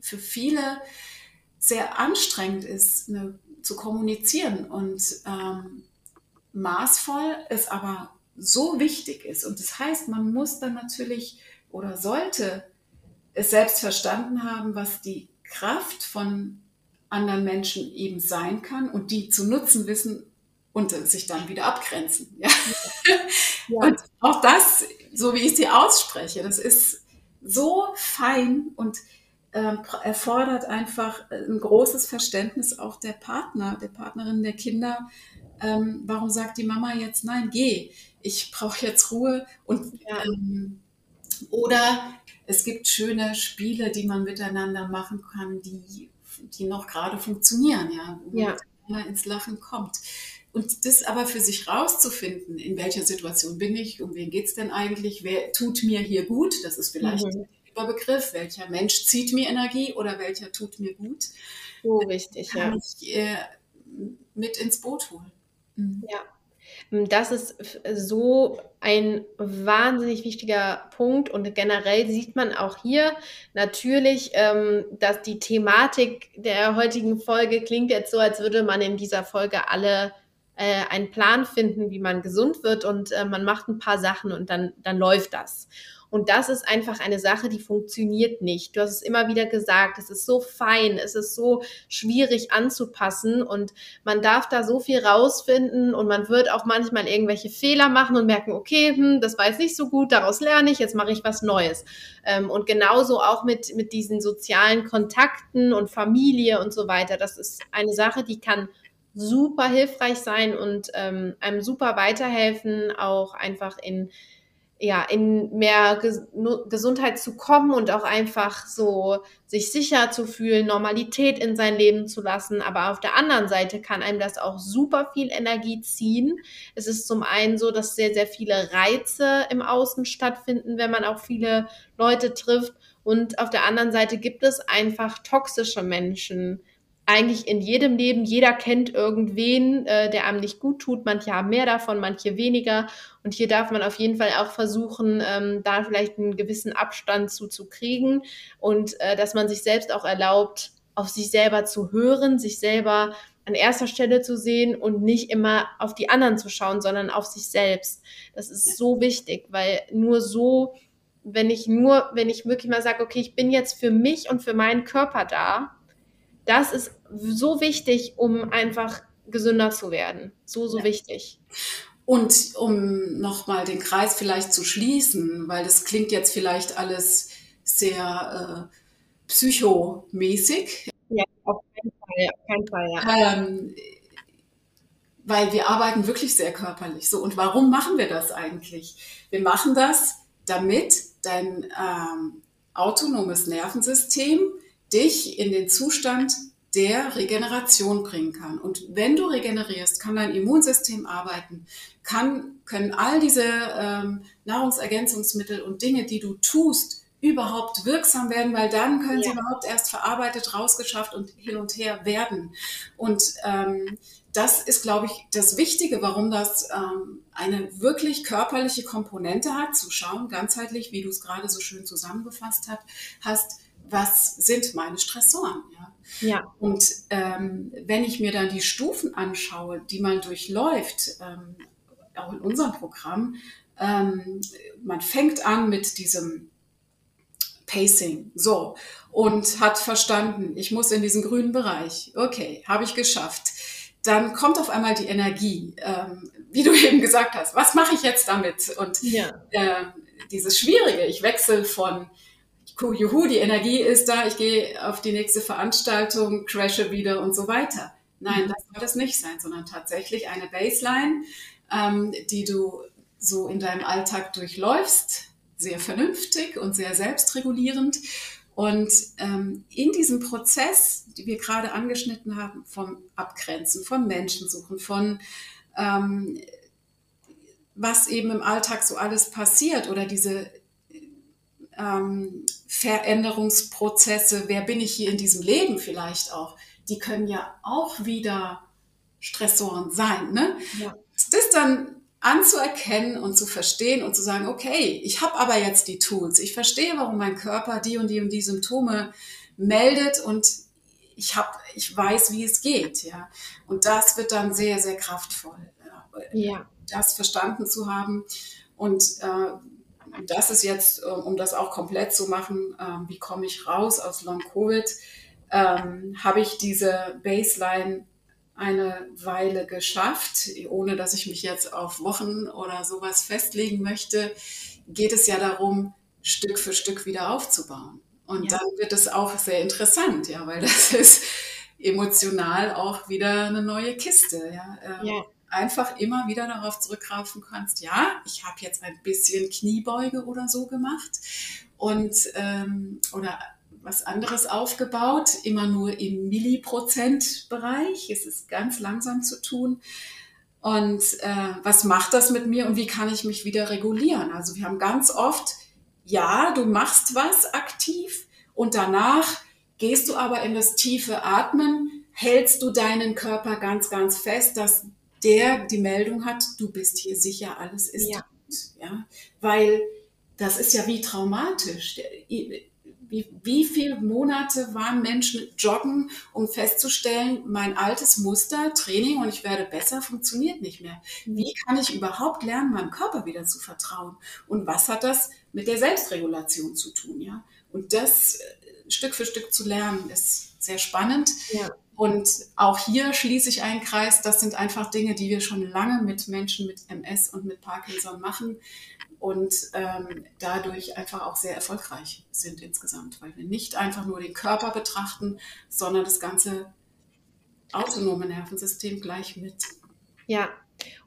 für viele sehr anstrengend ist, ne, zu kommunizieren und ähm, maßvoll ist aber so wichtig ist. Und das heißt, man muss dann natürlich oder sollte es selbst verstanden haben, was die Kraft von anderen Menschen eben sein kann und die zu nutzen wissen und sich dann wieder abgrenzen. Ja? ja. Und auch das, so wie ich sie ausspreche, das ist so fein und äh, erfordert einfach ein großes Verständnis auch der Partner, der Partnerin, der Kinder. Ähm, warum sagt die Mama jetzt nein, geh? ich brauche jetzt Ruhe und ja. ähm, oder es gibt schöne Spiele, die man miteinander machen kann, die, die noch gerade funktionieren, ja, wo ja. man ins Lachen kommt. Und das aber für sich rauszufinden, in welcher Situation bin ich, um wen geht es denn eigentlich, wer tut mir hier gut, das ist vielleicht mhm. der Begriff, welcher Mensch zieht mir Energie oder welcher tut mir gut. So wichtig, kann ja. ich äh, mit ins Boot holen. Mhm. Ja. Das ist so ein wahnsinnig wichtiger Punkt und generell sieht man auch hier natürlich, ähm, dass die Thematik der heutigen Folge klingt jetzt so, als würde man in dieser Folge alle äh, einen Plan finden, wie man gesund wird und äh, man macht ein paar Sachen und dann, dann läuft das. Und das ist einfach eine Sache, die funktioniert nicht. Du hast es immer wieder gesagt, es ist so fein, es ist so schwierig anzupassen und man darf da so viel rausfinden und man wird auch manchmal irgendwelche Fehler machen und merken, okay, hm, das war jetzt nicht so gut, daraus lerne ich, jetzt mache ich was Neues. Ähm, und genauso auch mit, mit diesen sozialen Kontakten und Familie und so weiter. Das ist eine Sache, die kann super hilfreich sein und ähm, einem super weiterhelfen, auch einfach in ja, in mehr Ges Gesundheit zu kommen und auch einfach so sich sicher zu fühlen, Normalität in sein Leben zu lassen. Aber auf der anderen Seite kann einem das auch super viel Energie ziehen. Es ist zum einen so, dass sehr, sehr viele Reize im Außen stattfinden, wenn man auch viele Leute trifft. Und auf der anderen Seite gibt es einfach toxische Menschen, eigentlich in jedem Leben. Jeder kennt irgendwen, äh, der einem nicht gut tut. Manche haben mehr davon, manche weniger. Und hier darf man auf jeden Fall auch versuchen, ähm, da vielleicht einen gewissen Abstand zu, zu kriegen und äh, dass man sich selbst auch erlaubt, auf sich selber zu hören, sich selber an erster Stelle zu sehen und nicht immer auf die anderen zu schauen, sondern auf sich selbst. Das ist so wichtig, weil nur so, wenn ich nur, wenn ich wirklich mal sage, okay, ich bin jetzt für mich und für meinen Körper da, das ist so wichtig, um einfach gesünder zu werden. So, so ja. wichtig. Und um nochmal den Kreis vielleicht zu schließen, weil das klingt jetzt vielleicht alles sehr äh, psychomäßig. Ja, auf keinen Fall, auf keinen Fall, ja. Ähm, weil wir arbeiten wirklich sehr körperlich. So, und warum machen wir das eigentlich? Wir machen das, damit dein ähm, autonomes Nervensystem dich in den Zustand der Regeneration bringen kann. Und wenn du regenerierst, kann dein Immunsystem arbeiten, kann, können all diese ähm, Nahrungsergänzungsmittel und Dinge, die du tust, überhaupt wirksam werden, weil dann können ja. sie überhaupt erst verarbeitet, rausgeschafft und hin und her werden. Und ähm, das ist, glaube ich, das Wichtige, warum das ähm, eine wirklich körperliche Komponente hat, zu schauen, ganzheitlich, wie du es gerade so schön zusammengefasst hat, hast, was sind meine Stressoren? Ja. ja. Und ähm, wenn ich mir dann die Stufen anschaue, die man durchläuft, ähm, auch in unserem Programm, ähm, man fängt an mit diesem Pacing. So. Und hat verstanden, ich muss in diesen grünen Bereich. Okay, habe ich geschafft. Dann kommt auf einmal die Energie, ähm, wie du eben gesagt hast. Was mache ich jetzt damit? Und ja. äh, dieses Schwierige, ich wechsle von juhu, die Energie ist da, ich gehe auf die nächste Veranstaltung, crashe wieder und so weiter. Nein, mhm. das soll das nicht sein, sondern tatsächlich eine Baseline, ähm, die du so in deinem Alltag durchläufst, sehr vernünftig und sehr selbstregulierend. Und ähm, in diesem Prozess, die wir gerade angeschnitten haben, vom Abgrenzen, von Menschensuchen, von ähm, was eben im Alltag so alles passiert oder diese ähm, Veränderungsprozesse, wer bin ich hier in diesem Leben vielleicht auch, die können ja auch wieder Stressoren sein. Ne? Ja. Das dann anzuerkennen und zu verstehen und zu sagen, okay, ich habe aber jetzt die Tools, ich verstehe, warum mein Körper die und die und die Symptome meldet und ich habe, ich weiß, wie es geht, ja. Und das wird dann sehr, sehr kraftvoll, ja. das verstanden zu haben. Und äh, das ist jetzt, äh, um das auch komplett zu machen, äh, wie komme ich raus aus Long Covid, ähm, habe ich diese Baseline eine Weile geschafft, ohne dass ich mich jetzt auf Wochen oder sowas festlegen möchte, geht es ja darum, Stück für Stück wieder aufzubauen. Und ja. dann wird es auch sehr interessant, ja, weil das ist emotional auch wieder eine neue Kiste, ja. Ähm, ja. Einfach immer wieder darauf zurückgreifen kannst, ja, ich habe jetzt ein bisschen Kniebeuge oder so gemacht und ähm, oder was anderes aufgebaut, immer nur im Milliprozentbereich. Es ist ganz langsam zu tun. Und äh, was macht das mit mir und wie kann ich mich wieder regulieren? Also wir haben ganz oft, ja, du machst was aktiv und danach gehst du aber in das tiefe Atmen, hältst du deinen Körper ganz, ganz fest, dass der die Meldung hat, du bist hier sicher, alles ist ja. gut. Ja? Weil das ist ja wie traumatisch wie, wie viele Monate waren Menschen joggen, um festzustellen, mein altes Muster, Training und ich werde besser, funktioniert nicht mehr. Wie kann ich überhaupt lernen, meinem Körper wieder zu vertrauen? Und was hat das mit der Selbstregulation zu tun? Ja? Und das äh, Stück für Stück zu lernen, ist sehr spannend. Ja. Und auch hier schließe ich einen Kreis. Das sind einfach Dinge, die wir schon lange mit Menschen mit MS und mit Parkinson machen und ähm, dadurch einfach auch sehr erfolgreich sind insgesamt, weil wir nicht einfach nur den Körper betrachten, sondern das ganze autonome Nervensystem gleich mit. Ja,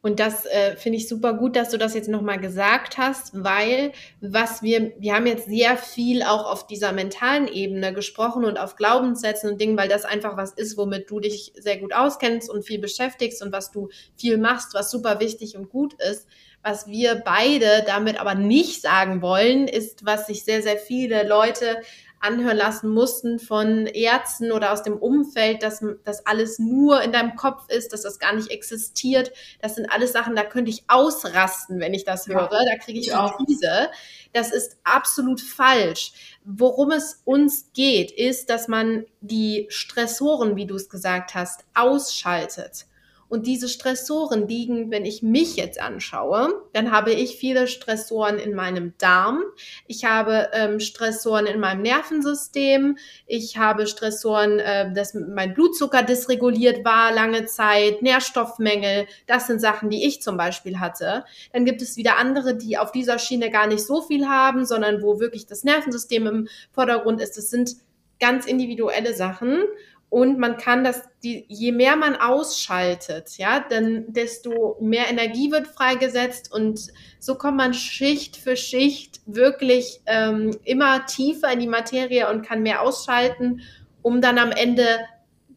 und das äh, finde ich super gut, dass du das jetzt nochmal gesagt hast, weil was wir, wir haben jetzt sehr viel auch auf dieser mentalen Ebene gesprochen und auf Glaubenssätzen und Dingen, weil das einfach was ist, womit du dich sehr gut auskennst und viel beschäftigst und was du viel machst, was super wichtig und gut ist. Was wir beide damit aber nicht sagen wollen, ist, was sich sehr, sehr viele Leute anhören lassen mussten von Ärzten oder aus dem Umfeld, dass das alles nur in deinem Kopf ist, dass das gar nicht existiert. Das sind alles Sachen, da könnte ich ausrasten, wenn ich das höre. Ja, da kriege ich die Krise. Das ist absolut falsch. Worum es uns geht, ist, dass man die Stressoren, wie du es gesagt hast, ausschaltet Und diese Stressoren liegen, wenn ich mich jetzt anschaue, dann habe ich viele Stressoren in meinem Darm. Ich habe ähm, Stressoren in meinem Nervensystem. Ich habe Stressoren, äh, dass mein Blutzucker dysreguliert war lange Zeit, Nährstoffmängel. Das sind Sachen, die ich zum Beispiel hatte. Dann gibt es wieder andere, die auf dieser Schiene gar nicht so viel haben, sondern wo wirklich das Nervensystem im Vordergrund ist. Das sind ganz individuelle Sachen. Und man kann das, die, je mehr man ausschaltet, ja, dann desto mehr Energie wird freigesetzt und so kommt man Schicht für Schicht wirklich ähm, immer tiefer in die Materie und kann mehr ausschalten, um dann am Ende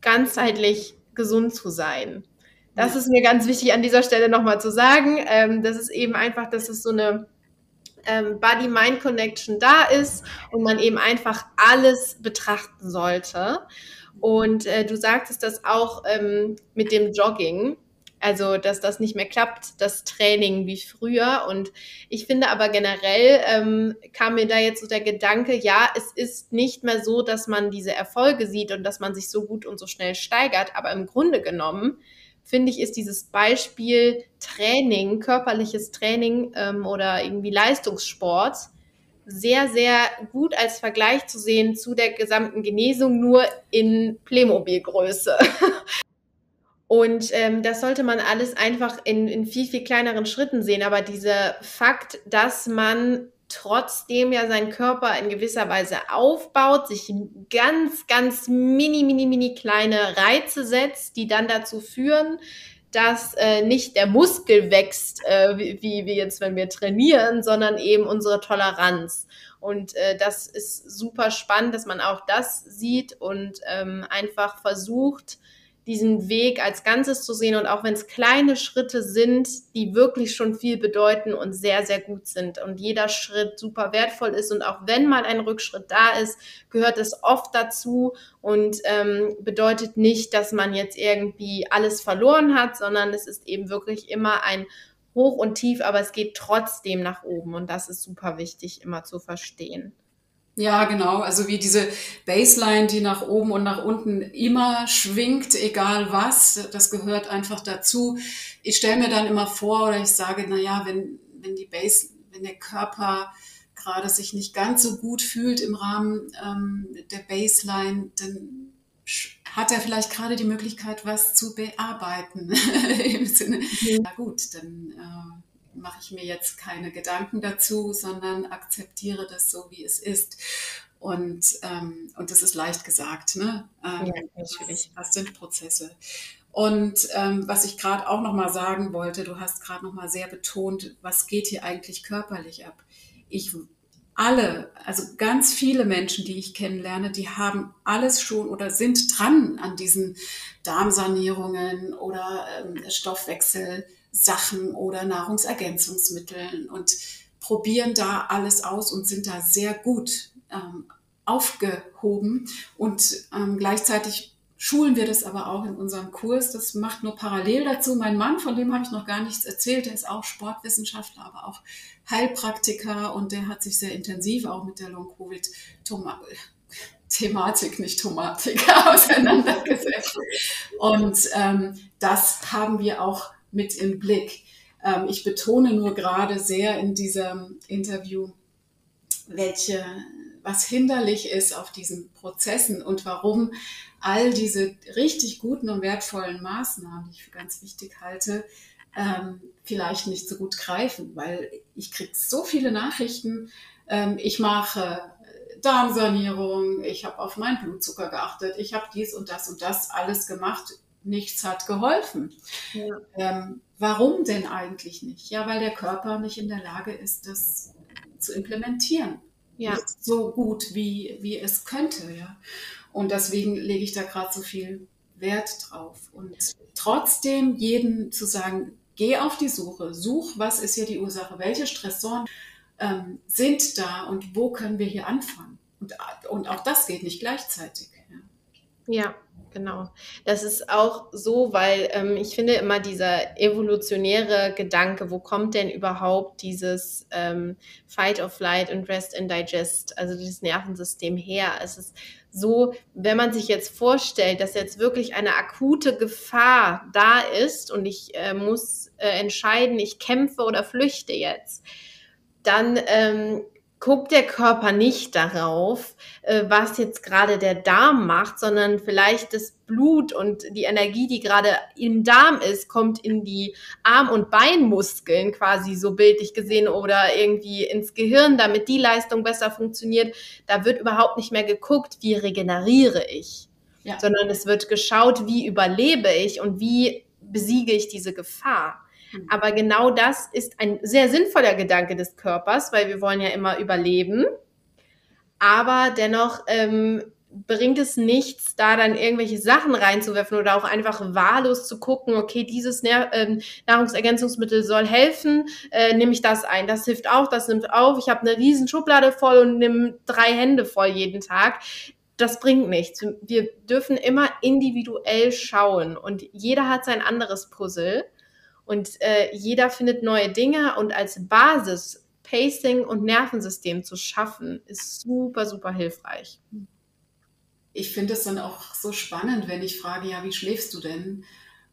ganzheitlich gesund zu sein. Das ja. ist mir ganz wichtig an dieser Stelle nochmal zu sagen. Ähm, das ist eben einfach, dass es so eine ähm, Body-Mind-Connection da ist und man eben einfach alles betrachten sollte. Und äh, du sagtest das auch ähm, mit dem Jogging, also dass das nicht mehr klappt, das Training wie früher. Und ich finde aber generell ähm, kam mir da jetzt so der Gedanke, ja, es ist nicht mehr so, dass man diese Erfolge sieht und dass man sich so gut und so schnell steigert, aber im Grunde genommen finde ich, ist dieses Beispiel Training, körperliches Training ähm, oder irgendwie Leistungssport sehr, sehr gut als Vergleich zu sehen zu der gesamten Genesung, nur in Playmobil-Größe. Und ähm, das sollte man alles einfach in, in viel, viel kleineren Schritten sehen. Aber dieser Fakt, dass man trotzdem ja seinen Körper in gewisser Weise aufbaut, sich ganz, ganz mini, mini, mini kleine Reize setzt, die dann dazu führen, dass äh, nicht der Muskel wächst, äh, wie, wie jetzt, wenn wir trainieren, sondern eben unsere Toleranz. Und äh, das ist super spannend, dass man auch das sieht und ähm, einfach versucht, diesen Weg als Ganzes zu sehen. Und auch wenn es kleine Schritte sind, die wirklich schon viel bedeuten und sehr, sehr gut sind. Und jeder Schritt super wertvoll ist. Und auch wenn mal ein Rückschritt da ist, gehört es oft dazu. Und ähm, bedeutet nicht, dass man jetzt irgendwie alles verloren hat, sondern es ist eben wirklich immer ein Hoch und Tief, aber es geht trotzdem nach oben. Und das ist super wichtig immer zu verstehen. Ja, genau. Also wie diese Baseline, die nach oben und nach unten immer schwingt, egal was, das gehört einfach dazu. Ich stelle mir dann immer vor oder ich sage, na ja, wenn, wenn die Base, wenn der Körper gerade sich nicht ganz so gut fühlt im Rahmen ähm, der Baseline, dann hat er vielleicht gerade die Möglichkeit, was zu bearbeiten. Im Sinne, mhm. na gut, dann äh, mache ich mir jetzt keine Gedanken dazu, sondern akzeptiere das so, wie es ist. Und, ähm, und das ist leicht gesagt. Ne? Ähm, ja, natürlich. Was, was, sind Prozesse? Und ähm, was ich gerade auch noch mal sagen wollte, du hast gerade noch mal sehr betont, was geht hier eigentlich körperlich ab? Ich alle, also ganz viele Menschen, die ich kennenlerne, die haben alles schon oder sind dran an diesen Darmsanierungen oder ähm, Stoffwechsel Sachen oder Nahrungsergänzungsmitteln und probieren da alles aus und sind da sehr gut ähm, aufgehoben. Und ähm, gleichzeitig schulen wir das aber auch in unserem Kurs. Das macht nur parallel dazu. Mein Mann, von dem habe ich noch gar nichts erzählt, der ist auch Sportwissenschaftler, aber auch Heilpraktiker und der hat sich sehr intensiv auch mit der Long-Covid Thematik, nicht Tomatik, auseinandergesetzt. Und ähm, das haben wir auch mit im Blick. Ähm, ich betone nur gerade sehr in diesem Interview, welche, was hinderlich ist auf diesen Prozessen und warum all diese richtig guten und wertvollen Maßnahmen, die ich für ganz wichtig halte, ähm, vielleicht nicht so gut greifen, weil ich kriege so viele Nachrichten. Ähm, ich mache Darmsanierung, ich habe auf meinen Blutzucker geachtet, ich habe dies und das und das alles gemacht nichts hat geholfen. Ja. Ähm, warum denn eigentlich nicht? Ja, weil der Körper nicht in der Lage ist, das zu implementieren. Ja. Nicht so gut, wie, wie es könnte. Ja. Und deswegen lege ich da gerade so viel Wert drauf. Und trotzdem jeden zu sagen, geh auf die Suche, such, was ist hier die Ursache, welche Stressoren ähm, sind da und wo können wir hier anfangen. Und, und auch das geht nicht gleichzeitig. Ja, genau. Das ist auch so, weil ähm, ich finde immer dieser evolutionäre Gedanke, wo kommt denn überhaupt dieses ähm, Fight or Flight und Rest and Digest, also dieses Nervensystem her? Es ist so, wenn man sich jetzt vorstellt, dass jetzt wirklich eine akute Gefahr da ist und ich äh, muss äh, entscheiden, ich kämpfe oder flüchte jetzt, dann ähm, guckt der Körper nicht darauf, äh, was jetzt gerade der Darm macht, sondern vielleicht das Blut und die Energie, die gerade im Darm ist, kommt in die Arm- und Beinmuskeln quasi so bildlich gesehen oder irgendwie ins Gehirn, damit die Leistung besser funktioniert. Da wird überhaupt nicht mehr geguckt, wie regeneriere ich, ja. sondern es wird geschaut, wie überlebe ich und wie besiege ich diese Gefahr. Mhm. Aber genau das ist ein sehr sinnvoller Gedanke des Körpers, weil wir wollen ja immer überleben. Aber dennoch ähm, bringt es nichts, da dann irgendwelche Sachen reinzuwerfen oder auch einfach wahllos zu gucken, okay, dieses ähm, Nahrungsergänzungsmittel soll helfen, äh, nehme ich das ein, das hilft auch, das nimmt auf, ich habe eine riesen Schublade voll und nehme drei Hände voll jeden Tag. Das bringt nichts. Wir dürfen immer individuell schauen und jeder hat sein anderes Puzzle. Und äh, jeder findet neue Dinge und als Basis Pacing und Nervensystem zu schaffen, ist super, super hilfreich. Ich finde es dann auch so spannend, wenn ich frage, ja, wie schläfst du denn?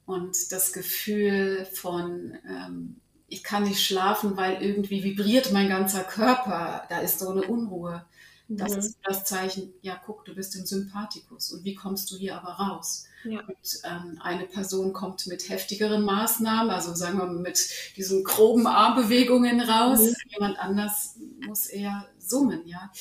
Und das Gefühl von, ähm, ich kann nicht schlafen, weil irgendwie vibriert mein ganzer Körper, da ist so eine Unruhe. Das mhm. ist das Zeichen, ja, guck, du bist im Sympathikus. Und wie kommst du hier aber raus? Ja. Und ähm, eine Person kommt mit heftigeren Maßnahmen, also sagen wir mal mit diesen groben Armbewegungen raus. Mhm. Jemand anders muss eher summen, ja.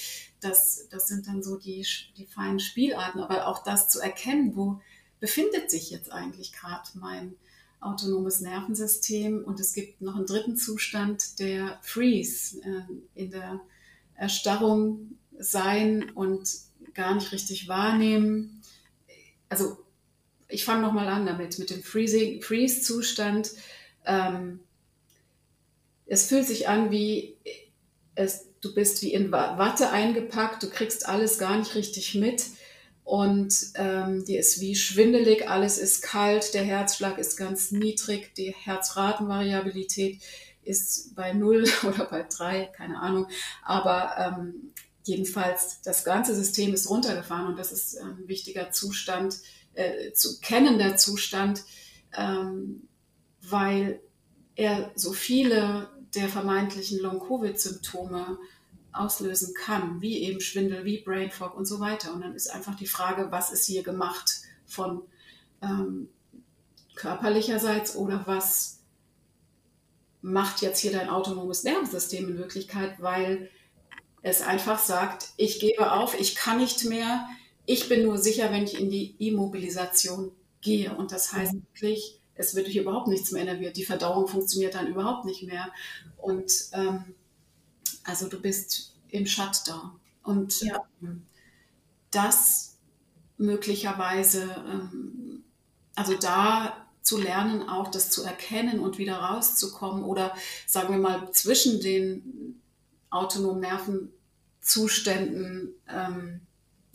Das, das sind dann so die, die feinen Spielarten. Aber auch das zu erkennen, wo befindet sich jetzt eigentlich gerade mein autonomes Nervensystem. Und es gibt noch einen dritten Zustand, der Freeze, äh, in der Erstarrung sein und gar nicht richtig wahrnehmen. Also ich fange nochmal an damit, mit dem Freeze-Zustand. Ähm, es fühlt sich an wie, es, du bist wie in Watte eingepackt, du kriegst alles gar nicht richtig mit und ähm, dir ist wie schwindelig, alles ist kalt, der Herzschlag ist ganz niedrig, die Herzratenvariabilität ist bei null oder bei drei, keine Ahnung, aber ähm, jedenfalls das ganze System ist runtergefahren und das ist ein wichtiger Zustand, äh, zu kennender Zustand, ähm, weil er so viele der vermeintlichen Long-Covid-Symptome auslösen kann, wie eben Schwindel, wie Brain Fog und so weiter. Und dann ist einfach die Frage, was ist hier gemacht von ähm, körperlicherseits oder was macht jetzt hier dein autonomes Nervensystem in Wirklichkeit, weil es einfach sagt, ich gebe auf, ich kann nicht mehr, ich bin nur sicher, wenn ich in die Immobilisation gehe. Und das heißt mhm. wirklich, es wird hier überhaupt nichts mehr innerviert. Die Verdauung funktioniert dann überhaupt nicht mehr. Und ähm, also du bist im Shutdown. Und ja. ähm, das möglicherweise, ähm, also da zu lernen, auch das zu erkennen und wieder rauszukommen oder sagen wir mal zwischen den autonomen Nervenzuständen ähm,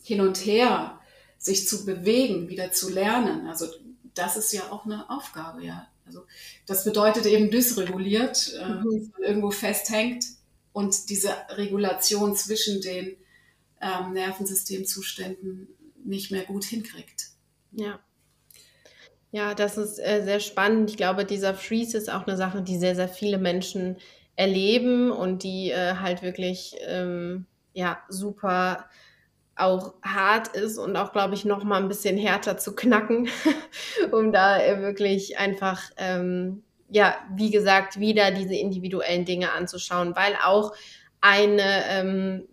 hin und her sich zu bewegen, wieder zu lernen. Also das ist ja auch eine Aufgabe, ja. Also das bedeutet eben dysreguliert, äh, mhm. dass man irgendwo festhängt und diese Regulation zwischen den ähm, Nervensystemzuständen nicht mehr gut hinkriegt. Ja. Ja, das ist äh, sehr spannend. Ich glaube, dieser Freeze ist auch eine Sache, die sehr, sehr viele Menschen erleben und die äh, halt wirklich ähm, ja super auch hart ist und auch, glaube ich, noch mal ein bisschen härter zu knacken, um da äh, wirklich einfach, ähm, ja, wie gesagt, wieder diese individuellen Dinge anzuschauen, weil auch eine, ähm,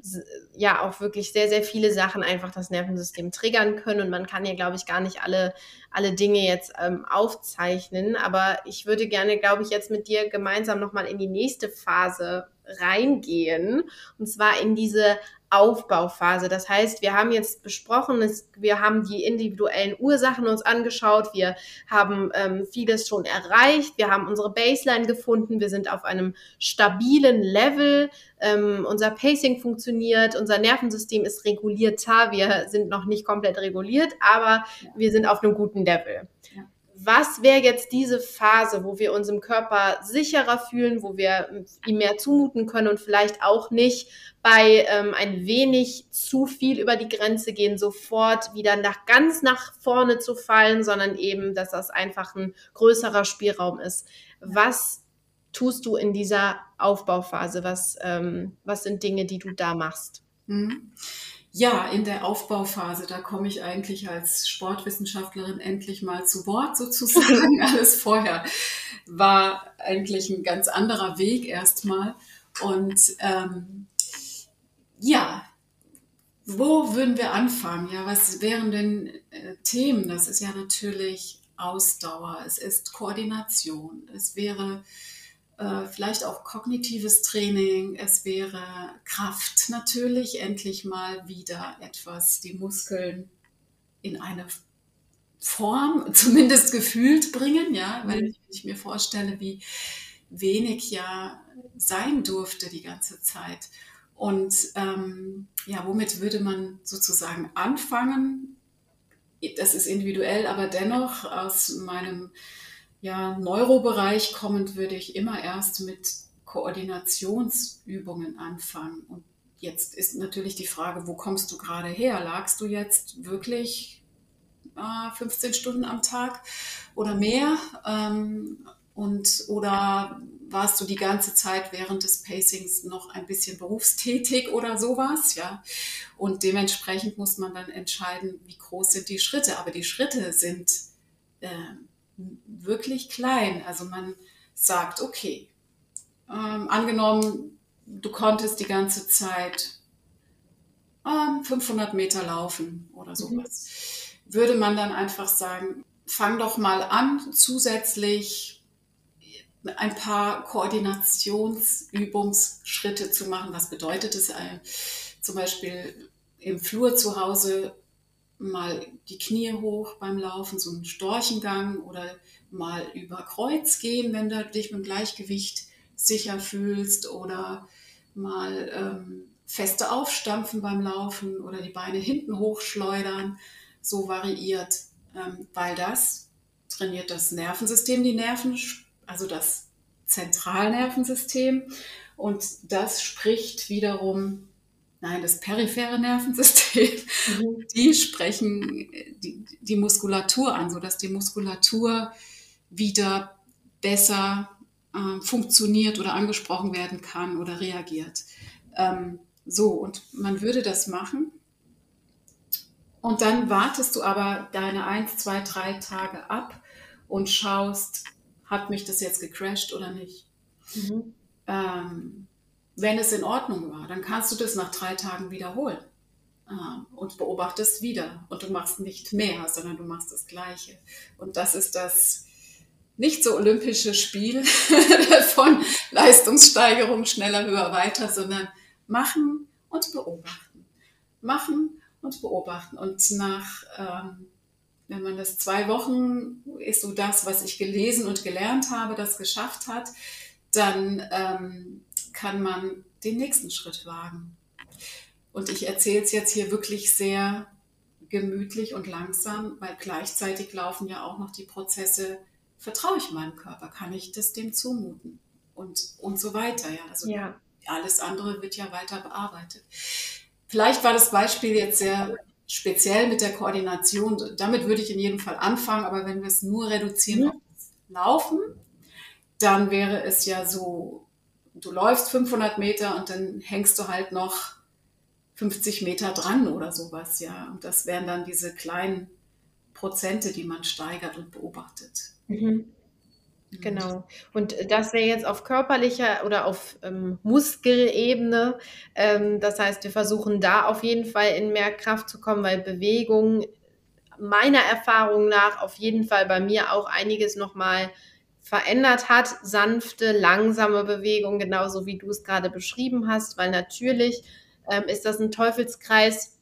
ja, auch wirklich sehr, sehr viele Sachen einfach das Nervensystem triggern können. Und man kann ja, glaube ich, gar nicht alle, alle Dinge jetzt ähm, aufzeichnen. Aber ich würde gerne, glaube ich, jetzt mit dir gemeinsam nochmal in die nächste Phase reingehen. Und zwar in diese Aufbauphase. Das heißt, wir haben jetzt besprochen, es, wir haben die individuellen Ursachen uns angeschaut, wir haben ähm, vieles schon erreicht, wir haben unsere Baseline gefunden, wir sind auf einem stabilen Level, ähm, unser Pacing funktioniert, unser Nervensystem ist regulierter, wir sind noch nicht komplett reguliert, aber wir sind auf einem guten Level. Was wäre jetzt diese Phase, wo wir uns im Körper sicherer fühlen, wo wir ihm mehr zumuten können und vielleicht auch nicht bei ähm, ein wenig zu viel über die Grenze gehen, sofort wieder nach ganz nach vorne zu fallen, sondern eben, dass das einfach ein größerer Spielraum ist. Was tust du in dieser Aufbauphase? Was, ähm, was sind Dinge, die du da machst? Mhm. Ja, in der Aufbauphase, da komme ich eigentlich als Sportwissenschaftlerin endlich mal zu Wort sozusagen. Alles vorher war eigentlich ein ganz anderer Weg erstmal. Und ähm, ja, wo würden wir anfangen? Ja, was wären denn äh, Themen? Das ist ja natürlich Ausdauer, es ist Koordination, es wäre äh, vielleicht auch kognitives Training, es wäre Kraft natürlich, endlich mal wieder etwas die Muskeln in eine Form, zumindest gefühlt bringen, ja, weil mhm. ich mir vorstelle, wie wenig ja sein durfte die ganze Zeit. Und ähm, ja, womit würde man sozusagen anfangen? Das ist individuell, aber dennoch aus meinem ja, Neurobereich kommend würde ich immer erst mit Koordinationsübungen anfangen. Und jetzt ist natürlich die Frage, wo kommst du gerade her? Lagst du jetzt wirklich äh, 15 Stunden am Tag oder mehr? Ähm, und oder warst du die ganze Zeit während des Pacings noch ein bisschen berufstätig oder sowas, ja? Und dementsprechend muss man dann entscheiden, wie groß sind die Schritte. Aber die Schritte sind äh, wirklich klein. Also man sagt, okay, ähm, angenommen, du konntest die ganze Zeit ähm, 500 Meter laufen oder mhm. sowas, mhm. würde man dann einfach sagen, fang doch mal an, zusätzlich ein paar Koordinationsübungsschritte zu machen. Was bedeutet es? Zum Beispiel im Flur zu Hause mal die Knie hoch beim Laufen, so einen Storchengang oder mal über Kreuz gehen, wenn du dich mit dem Gleichgewicht sicher fühlst oder mal ähm, feste aufstampfen beim Laufen oder die Beine hinten hochschleudern, so variiert, ähm, weil das trainiert das Nervensystem, die Nerven, also das Zentralnervensystem. Und das spricht wiederum Nein, das periphere Nervensystem, mhm. die sprechen die, die, Muskulatur an, sodass die Muskulatur wieder besser äh, funktioniert oder angesprochen werden kann oder reagiert. Ähm, so, und man würde das machen. Und dann wartest du aber deine eins, zwei, drei Tage ab und schaust, hat mich das jetzt gecrashed oder nicht. Mhm. Ähm, wenn es in Ordnung war, dann kannst du das nach drei Tagen wiederholen äh, und beobachtest wieder. Und du machst nicht mehr, sondern du machst das Gleiche. Und das ist das nicht so olympische Spiel von Leistungssteigerung schneller, höher, weiter, sondern machen und beobachten. Machen und beobachten. Und nach, ähm, wenn man das zwei Wochen ist so das, was ich gelesen und gelernt habe, das geschafft hat, dann ähm, kann man den nächsten Schritt wagen. Und ich erzähle es jetzt hier wirklich sehr gemütlich und langsam, weil gleichzeitig laufen ja auch noch die Prozesse, vertraue ich meinem Körper, kann ich das dem zumuten und, und so weiter. Ja. Also ja. alles andere wird ja weiter bearbeitet. Vielleicht war das Beispiel jetzt sehr speziell mit der Koordination. Damit würde ich in jedem Fall anfangen, aber wenn wir es nur reduzieren mhm. auf das Laufen, dann wäre es ja so, du läufst 500 Meter und dann hängst du halt noch 50 Meter dran oder sowas, ja. Und das wären dann diese kleinen Prozente, die man steigert und beobachtet. Mhm. Genau. Und das wäre jetzt auf körperlicher oder auf ähm, Muskelebene. Ähm, das heißt, wir versuchen da auf jeden Fall in mehr Kraft zu kommen, weil Bewegung meiner Erfahrung nach auf jeden Fall bei mir auch einiges nochmal verändert hat. Sanfte, langsame Bewegung, genauso wie du es gerade beschrieben hast, weil natürlich ähm, ist das ein Teufelskreis,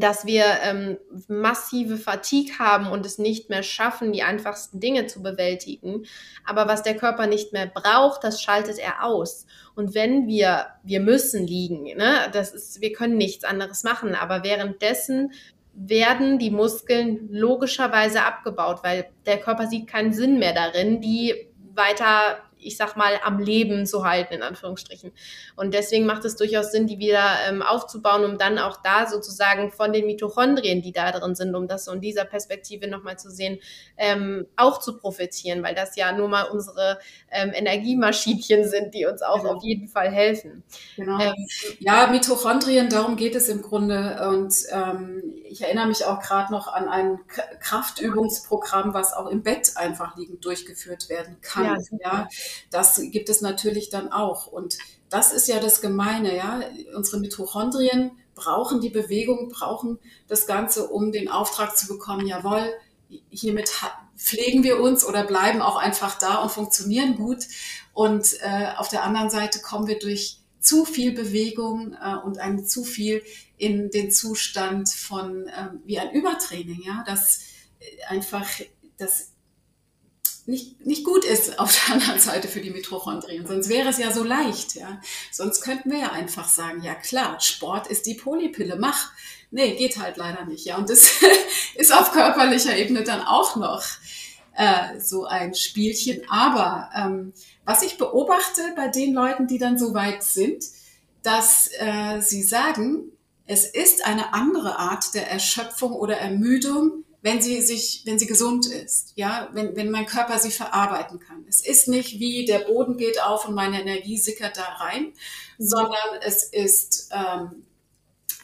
dass wir ähm, massive Fatigue haben und es nicht mehr schaffen, die einfachsten Dinge zu bewältigen. Aber was der Körper nicht mehr braucht, das schaltet er aus. Und wenn wir, wir müssen liegen, ne, das ist, wir können nichts anderes machen, aber währenddessen werden die Muskeln logischerweise abgebaut, weil der Körper sieht keinen Sinn mehr darin, die weiter ich sag mal, am Leben zu halten, in Anführungsstrichen. Und deswegen macht es durchaus Sinn, die wieder ähm, aufzubauen, um dann auch da sozusagen von den Mitochondrien, die da drin sind, um das so in dieser Perspektive nochmal zu sehen, ähm, auch zu profitieren, weil das ja nur mal unsere ähm, Energiemaschinchen sind, die uns auch genau. auf jeden Fall helfen. Genau. Ähm, ja, Mitochondrien, darum geht es im Grunde. Und ähm, ich erinnere mich auch gerade noch an ein Kraftübungsprogramm, was auch im Bett einfach liegend durchgeführt werden kann. Ja, ja. Das gibt es natürlich dann auch. Und das ist ja das Gemeine, ja. Unsere Mitochondrien brauchen die Bewegung, brauchen das Ganze, um den Auftrag zu bekommen, jawohl, hiermit pflegen wir uns oder bleiben auch einfach da und funktionieren gut. Und äh, auf der anderen Seite kommen wir durch zu viel Bewegung äh, und ein zu viel in den Zustand von äh, wie ein Übertraining, ja, das einfach das nicht, nicht gut ist auf der anderen Seite für die Mitochondrien. Sonst wäre es ja so leicht, ja. Sonst könnten wir ja einfach sagen, ja klar, Sport ist die Polypille, mach. Nee, geht halt leider nicht, ja. Und das ist auf körperlicher Ebene dann auch noch äh, so ein Spielchen. Aber ähm, was ich beobachte bei den Leuten, die dann so weit sind, dass äh, sie sagen, es ist eine andere Art der Erschöpfung oder Ermüdung, wenn sie sich, wenn sie gesund ist, ja, wenn, wenn mein Körper sie verarbeiten kann. Es ist nicht wie der Boden geht auf und meine Energie sickert da rein, mhm. sondern es ist ähm,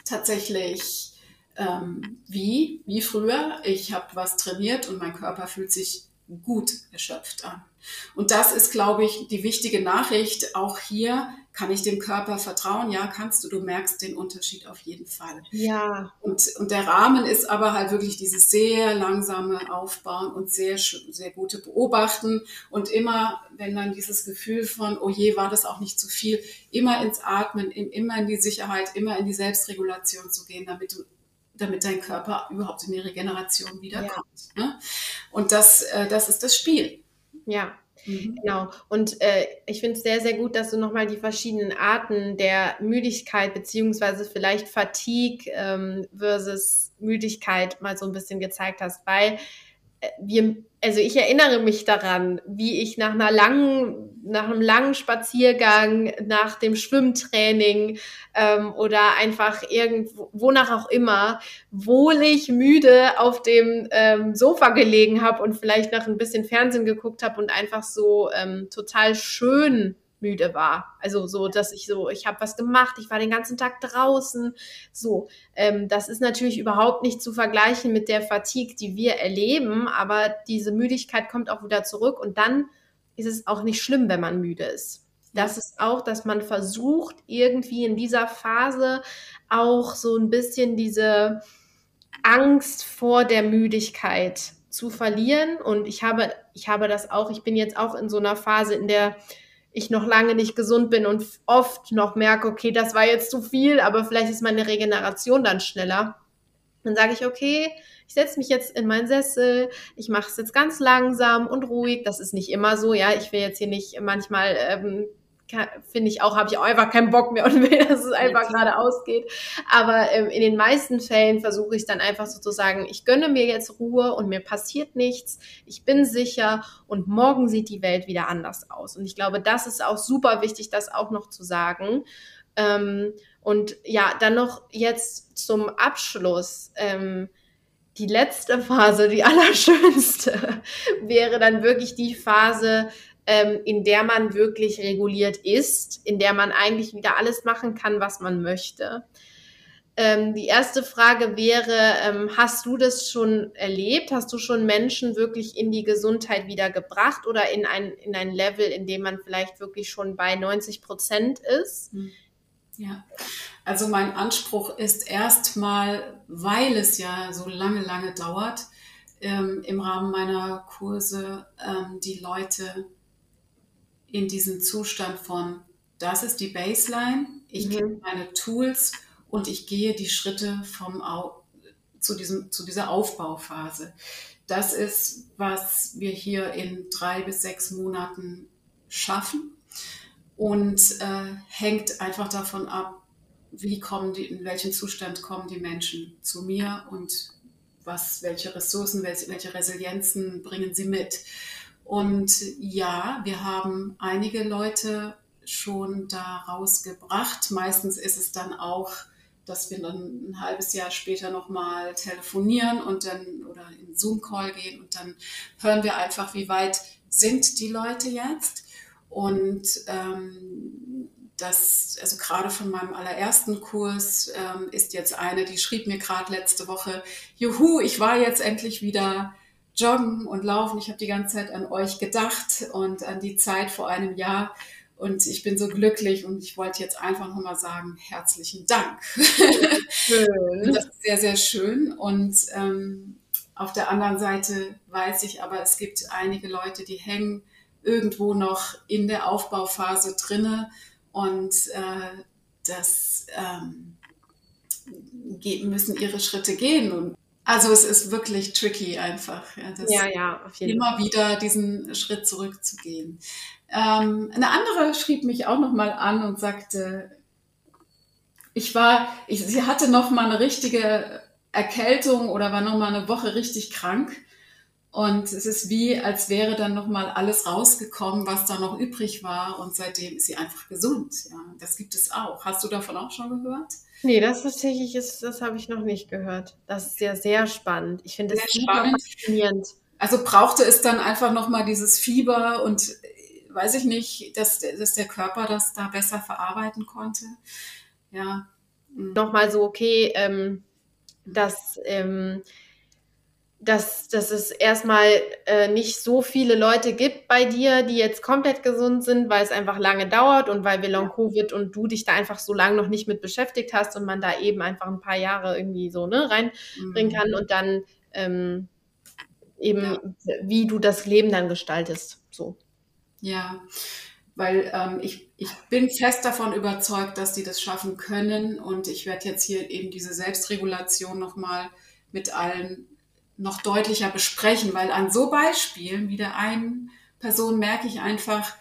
tatsächlich ähm, wie, wie früher. Ich habe was trainiert und mein Körper fühlt sich gut erschöpft an. Und das ist, glaube ich, die wichtige Nachricht. Auch hier kann ich dem Körper vertrauen. Ja, kannst du. Du merkst den Unterschied auf jeden Fall. Ja. Und, und der Rahmen ist aber halt wirklich dieses sehr langsame Aufbauen und sehr, sehr gute Beobachten. Und immer, wenn dann dieses Gefühl von, oh je, war das auch nicht zu viel, immer ins Atmen, immer in die Sicherheit, immer in die Selbstregulation zu gehen, damit du damit dein Körper überhaupt in die Regeneration wiederkommt. Ja. Ne? Und das, äh, das ist das Spiel. Ja, Mhm. Genau. Und äh, ich finde es sehr, sehr gut, dass du nochmal die verschiedenen Arten der Müdigkeit beziehungsweise vielleicht Fatigue ähm, versus Müdigkeit mal so ein bisschen gezeigt hast, weil äh, wir also ich erinnere mich daran, wie ich nach einer langen, nach einem langen Spaziergang, nach dem Schwimmtraining ähm, oder einfach irgendwo, wonach auch immer, wohlig müde auf dem ähm, Sofa gelegen habe und vielleicht noch ein bisschen Fernsehen geguckt habe und einfach so ähm, total schön müde war. Also so, dass ich so, ich habe was gemacht, ich war den ganzen Tag draußen. So, ähm, das ist natürlich überhaupt nicht zu vergleichen mit der Fatigue, die wir erleben, aber diese Müdigkeit kommt auch wieder zurück und dann ist es auch nicht schlimm, wenn man müde ist. Das ist auch, dass man versucht, irgendwie in dieser Phase auch so ein bisschen diese Angst vor der Müdigkeit zu verlieren. Und ich habe, ich habe das auch, ich bin jetzt auch in so einer Phase, in der ich noch lange nicht gesund bin und oft noch merke, okay, das war jetzt zu viel, aber vielleicht ist meine Regeneration dann schneller. Dann sage ich, okay, ich setze mich jetzt in meinen Sessel, ich mache es jetzt ganz langsam und ruhig. Das ist nicht immer so, ja. Ich will jetzt hier nicht manchmal ähm, finde ich auch, habe ich auch einfach keinen Bock mehr und will, dass es einfach gerade ausgeht. Aber ähm, in den meisten Fällen versuche ich dann einfach so zu sagen, ich gönne mir jetzt Ruhe und mir passiert nichts, ich bin sicher und morgen sieht die Welt wieder anders aus. Und ich glaube, das ist auch super wichtig, das auch noch zu sagen. Ähm, und ja, dann noch jetzt zum Abschluss. Ähm, die letzte Phase, die allerschönste, wäre dann wirklich die Phase, ähm, in der man wirklich reguliert ist, in der man eigentlich wieder alles machen kann, was man möchte. Ähm, die erste Frage wäre, ähm, hast du das schon erlebt? Hast du schon Menschen wirklich in die Gesundheit wieder gebracht oder in ein, in ein Level, in dem man vielleicht wirklich schon bei 90 Prozent ist? Hm. Ja, also mein Anspruch ist erstmal, weil es ja so lange, lange dauert, ähm, im Rahmen meiner Kurse ähm, die Leute in diesen Zustand von, das ist die Baseline, ich mhm. gebe meine Tools und ich gehe die Schritte vom Au zu, diesem, zu dieser Aufbauphase. Das ist, was wir hier in drei bis sechs Monaten schaffen und äh, hängt einfach davon ab, wie kommen die, in welchen Zustand kommen die Menschen zu mir und was, welche Ressourcen, welche, welche Resilienzen bringen sie mit. Und ja, wir haben einige Leute schon da rausgebracht. Meistens ist es dann auch, dass wir dann ein halbes Jahr später nochmal telefonieren und dann oder in Zoom-Call gehen und dann hören wir einfach, wie weit sind die Leute jetzt. Und ähm, das, also gerade von meinem allerersten Kurs ähm, ist jetzt eine, die schrieb mir gerade letzte Woche, Juhu, ich war jetzt endlich wieder joggen und laufen. Ich habe die ganze Zeit an euch gedacht und an die Zeit vor einem Jahr. Und ich bin so glücklich und ich wollte jetzt einfach nochmal sagen, herzlichen Dank. Schön. das ist sehr, sehr schön. Und ähm, auf der anderen Seite weiß ich aber, es gibt einige Leute, die hängen irgendwo noch in der Aufbauphase drinne und äh, das ähm, müssen ihre Schritte gehen. Und also es ist wirklich tricky einfach. Ja, ja, auf jeden immer Fall. wieder diesen Schritt zurückzugehen. Ähm, eine andere schrieb mich auch noch mal an und sagte, ich war, ich, sie hatte noch mal eine richtige Erkältung oder war noch mal eine Woche richtig krank und es ist wie, als wäre dann nochmal alles rausgekommen, was da noch übrig war. Und seitdem ist sie einfach gesund. Ja, das gibt es auch. Hast du davon auch schon gehört? Nee, das tatsächlich ist, das habe ich noch nicht gehört. Das ist ja sehr spannend. Ich finde das super spannend. faszinierend. Also brauchte es dann einfach nochmal dieses Fieber und äh, weiß ich nicht, dass, dass der Körper das da besser verarbeiten konnte. Ja. Mhm. Nochmal so, okay, ähm, dass ähm, dass, dass es erstmal äh, nicht so viele Leute gibt bei dir, die jetzt komplett gesund sind, weil es einfach lange dauert und weil wir Long-Covid und du dich da einfach so lange noch nicht mit beschäftigt hast und man da eben einfach ein paar Jahre irgendwie so ne, reinbringen mhm. kann und dann ähm, eben, ja. wie du das Leben dann gestaltest. So. Ja, weil ähm, ich, ich bin fest davon überzeugt, dass die das schaffen können und ich werde jetzt hier eben diese Selbstregulation nochmal mit allen noch deutlicher besprechen, weil an so Beispielen wie der einen Person merke ich einfach,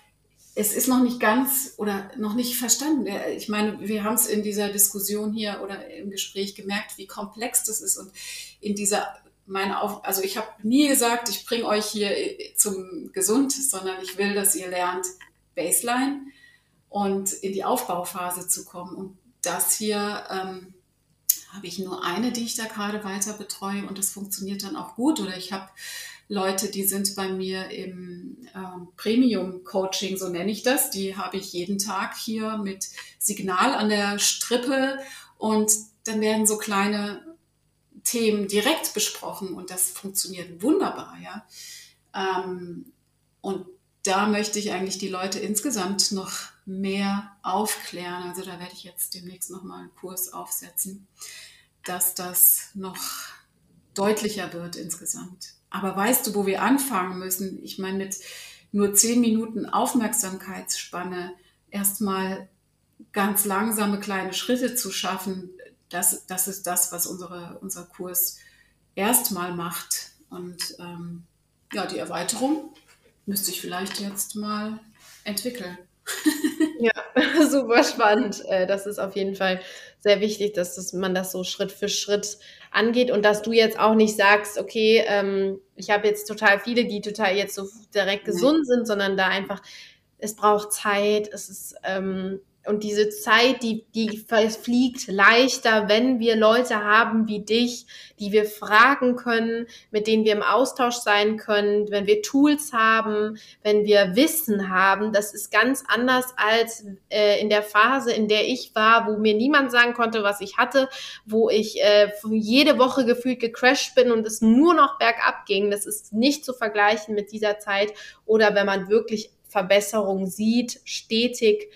es ist noch nicht ganz oder noch nicht verstanden. Ich meine, wir haben es in dieser Diskussion hier oder im Gespräch gemerkt, wie komplex das ist und in dieser meine Auf also ich habe nie gesagt, ich bringe euch hier zum Gesund, sondern ich will, dass ihr lernt Baseline und in die Aufbauphase zu kommen und das hier ähm, habe ich nur eine, die ich da gerade weiter betreue und das funktioniert dann auch gut. Oder ich habe Leute, die sind bei mir im ähm, Premium-Coaching, so nenne ich das. Die habe ich jeden Tag hier mit Signal an der Strippe und dann werden so kleine Themen direkt besprochen und das funktioniert wunderbar, ja. Ähm, und da möchte ich eigentlich die Leute insgesamt noch mehr aufklären. Also da werde ich jetzt demnächst nochmal einen Kurs aufsetzen, dass das noch deutlicher wird insgesamt. Aber weißt du, wo wir anfangen müssen? Ich meine, mit nur zehn Minuten Aufmerksamkeitsspanne erstmal ganz langsame kleine Schritte zu schaffen, das, das ist das, was unsere, unser Kurs erstmal macht. Und ähm, ja, die Erweiterung müsste ich vielleicht jetzt mal entwickeln. ja, super spannend. Äh, das ist auf jeden Fall sehr wichtig, dass das, man das so Schritt für Schritt angeht und dass du jetzt auch nicht sagst, okay, ähm, ich habe jetzt total viele, die total jetzt so direkt gesund sind, sondern da einfach, es braucht Zeit, es ist ähm, und diese Zeit, die, die fliegt leichter, wenn wir Leute haben wie dich, die wir fragen können, mit denen wir im Austausch sein können, wenn wir Tools haben, wenn wir Wissen haben. Das ist ganz anders als äh, in der Phase, in der ich war, wo mir niemand sagen konnte, was ich hatte, wo ich äh, jede Woche gefühlt gecrashed bin und es nur noch bergab ging. Das ist nicht zu vergleichen mit dieser Zeit oder wenn man wirklich Verbesserungen sieht, stetig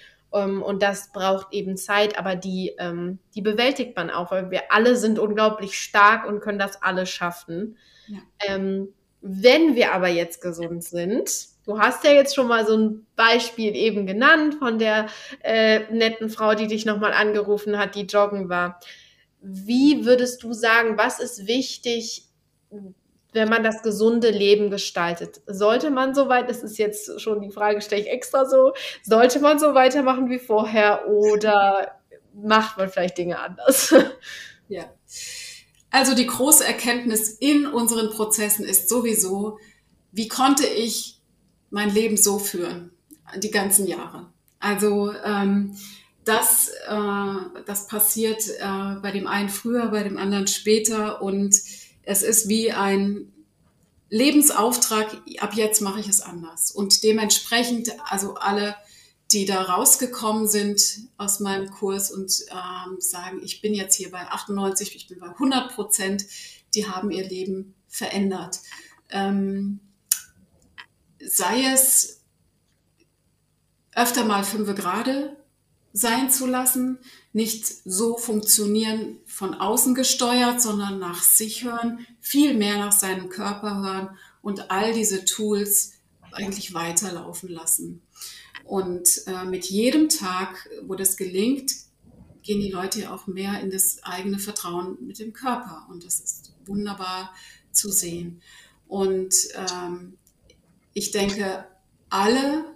und das braucht eben Zeit, aber die, ähm, die bewältigt man auch, weil wir alle sind unglaublich stark und können das alle schaffen. Ja. Ähm, wenn wir aber jetzt gesund sind, du hast ja jetzt schon mal so ein Beispiel eben genannt von der äh, netten Frau, die dich nochmal angerufen hat, die joggen war. Wie würdest du sagen, was ist wichtig, wenn man das gesunde Leben gestaltet? Sollte man so weit, das ist jetzt schon die Frage, stelle ich extra so, sollte man so weitermachen wie vorher oder macht man vielleicht Dinge anders? Ja. Also die große Erkenntnis in unseren Prozessen ist sowieso, wie konnte ich mein Leben so führen, die ganzen Jahre. Also ähm, das, äh, das passiert äh, bei dem einen früher, bei dem anderen später und es ist wie ein Lebensauftrag, ab jetzt mache ich es anders. Und dementsprechend, also alle, die da rausgekommen sind aus meinem Kurs und ähm, sagen, ich bin jetzt hier bei 98, ich bin bei 100 Prozent, die haben ihr Leben verändert. Ähm, sei es öfter mal fünf Grade sein zu lassen, nicht so funktionieren von außen gesteuert, sondern nach sich hören, viel mehr nach seinem Körper hören und all diese Tools eigentlich weiterlaufen lassen. Und äh, mit jedem Tag, wo das gelingt, gehen die Leute auch mehr in das eigene Vertrauen mit dem Körper. Und das ist wunderbar zu sehen. Und ähm, ich denke, alle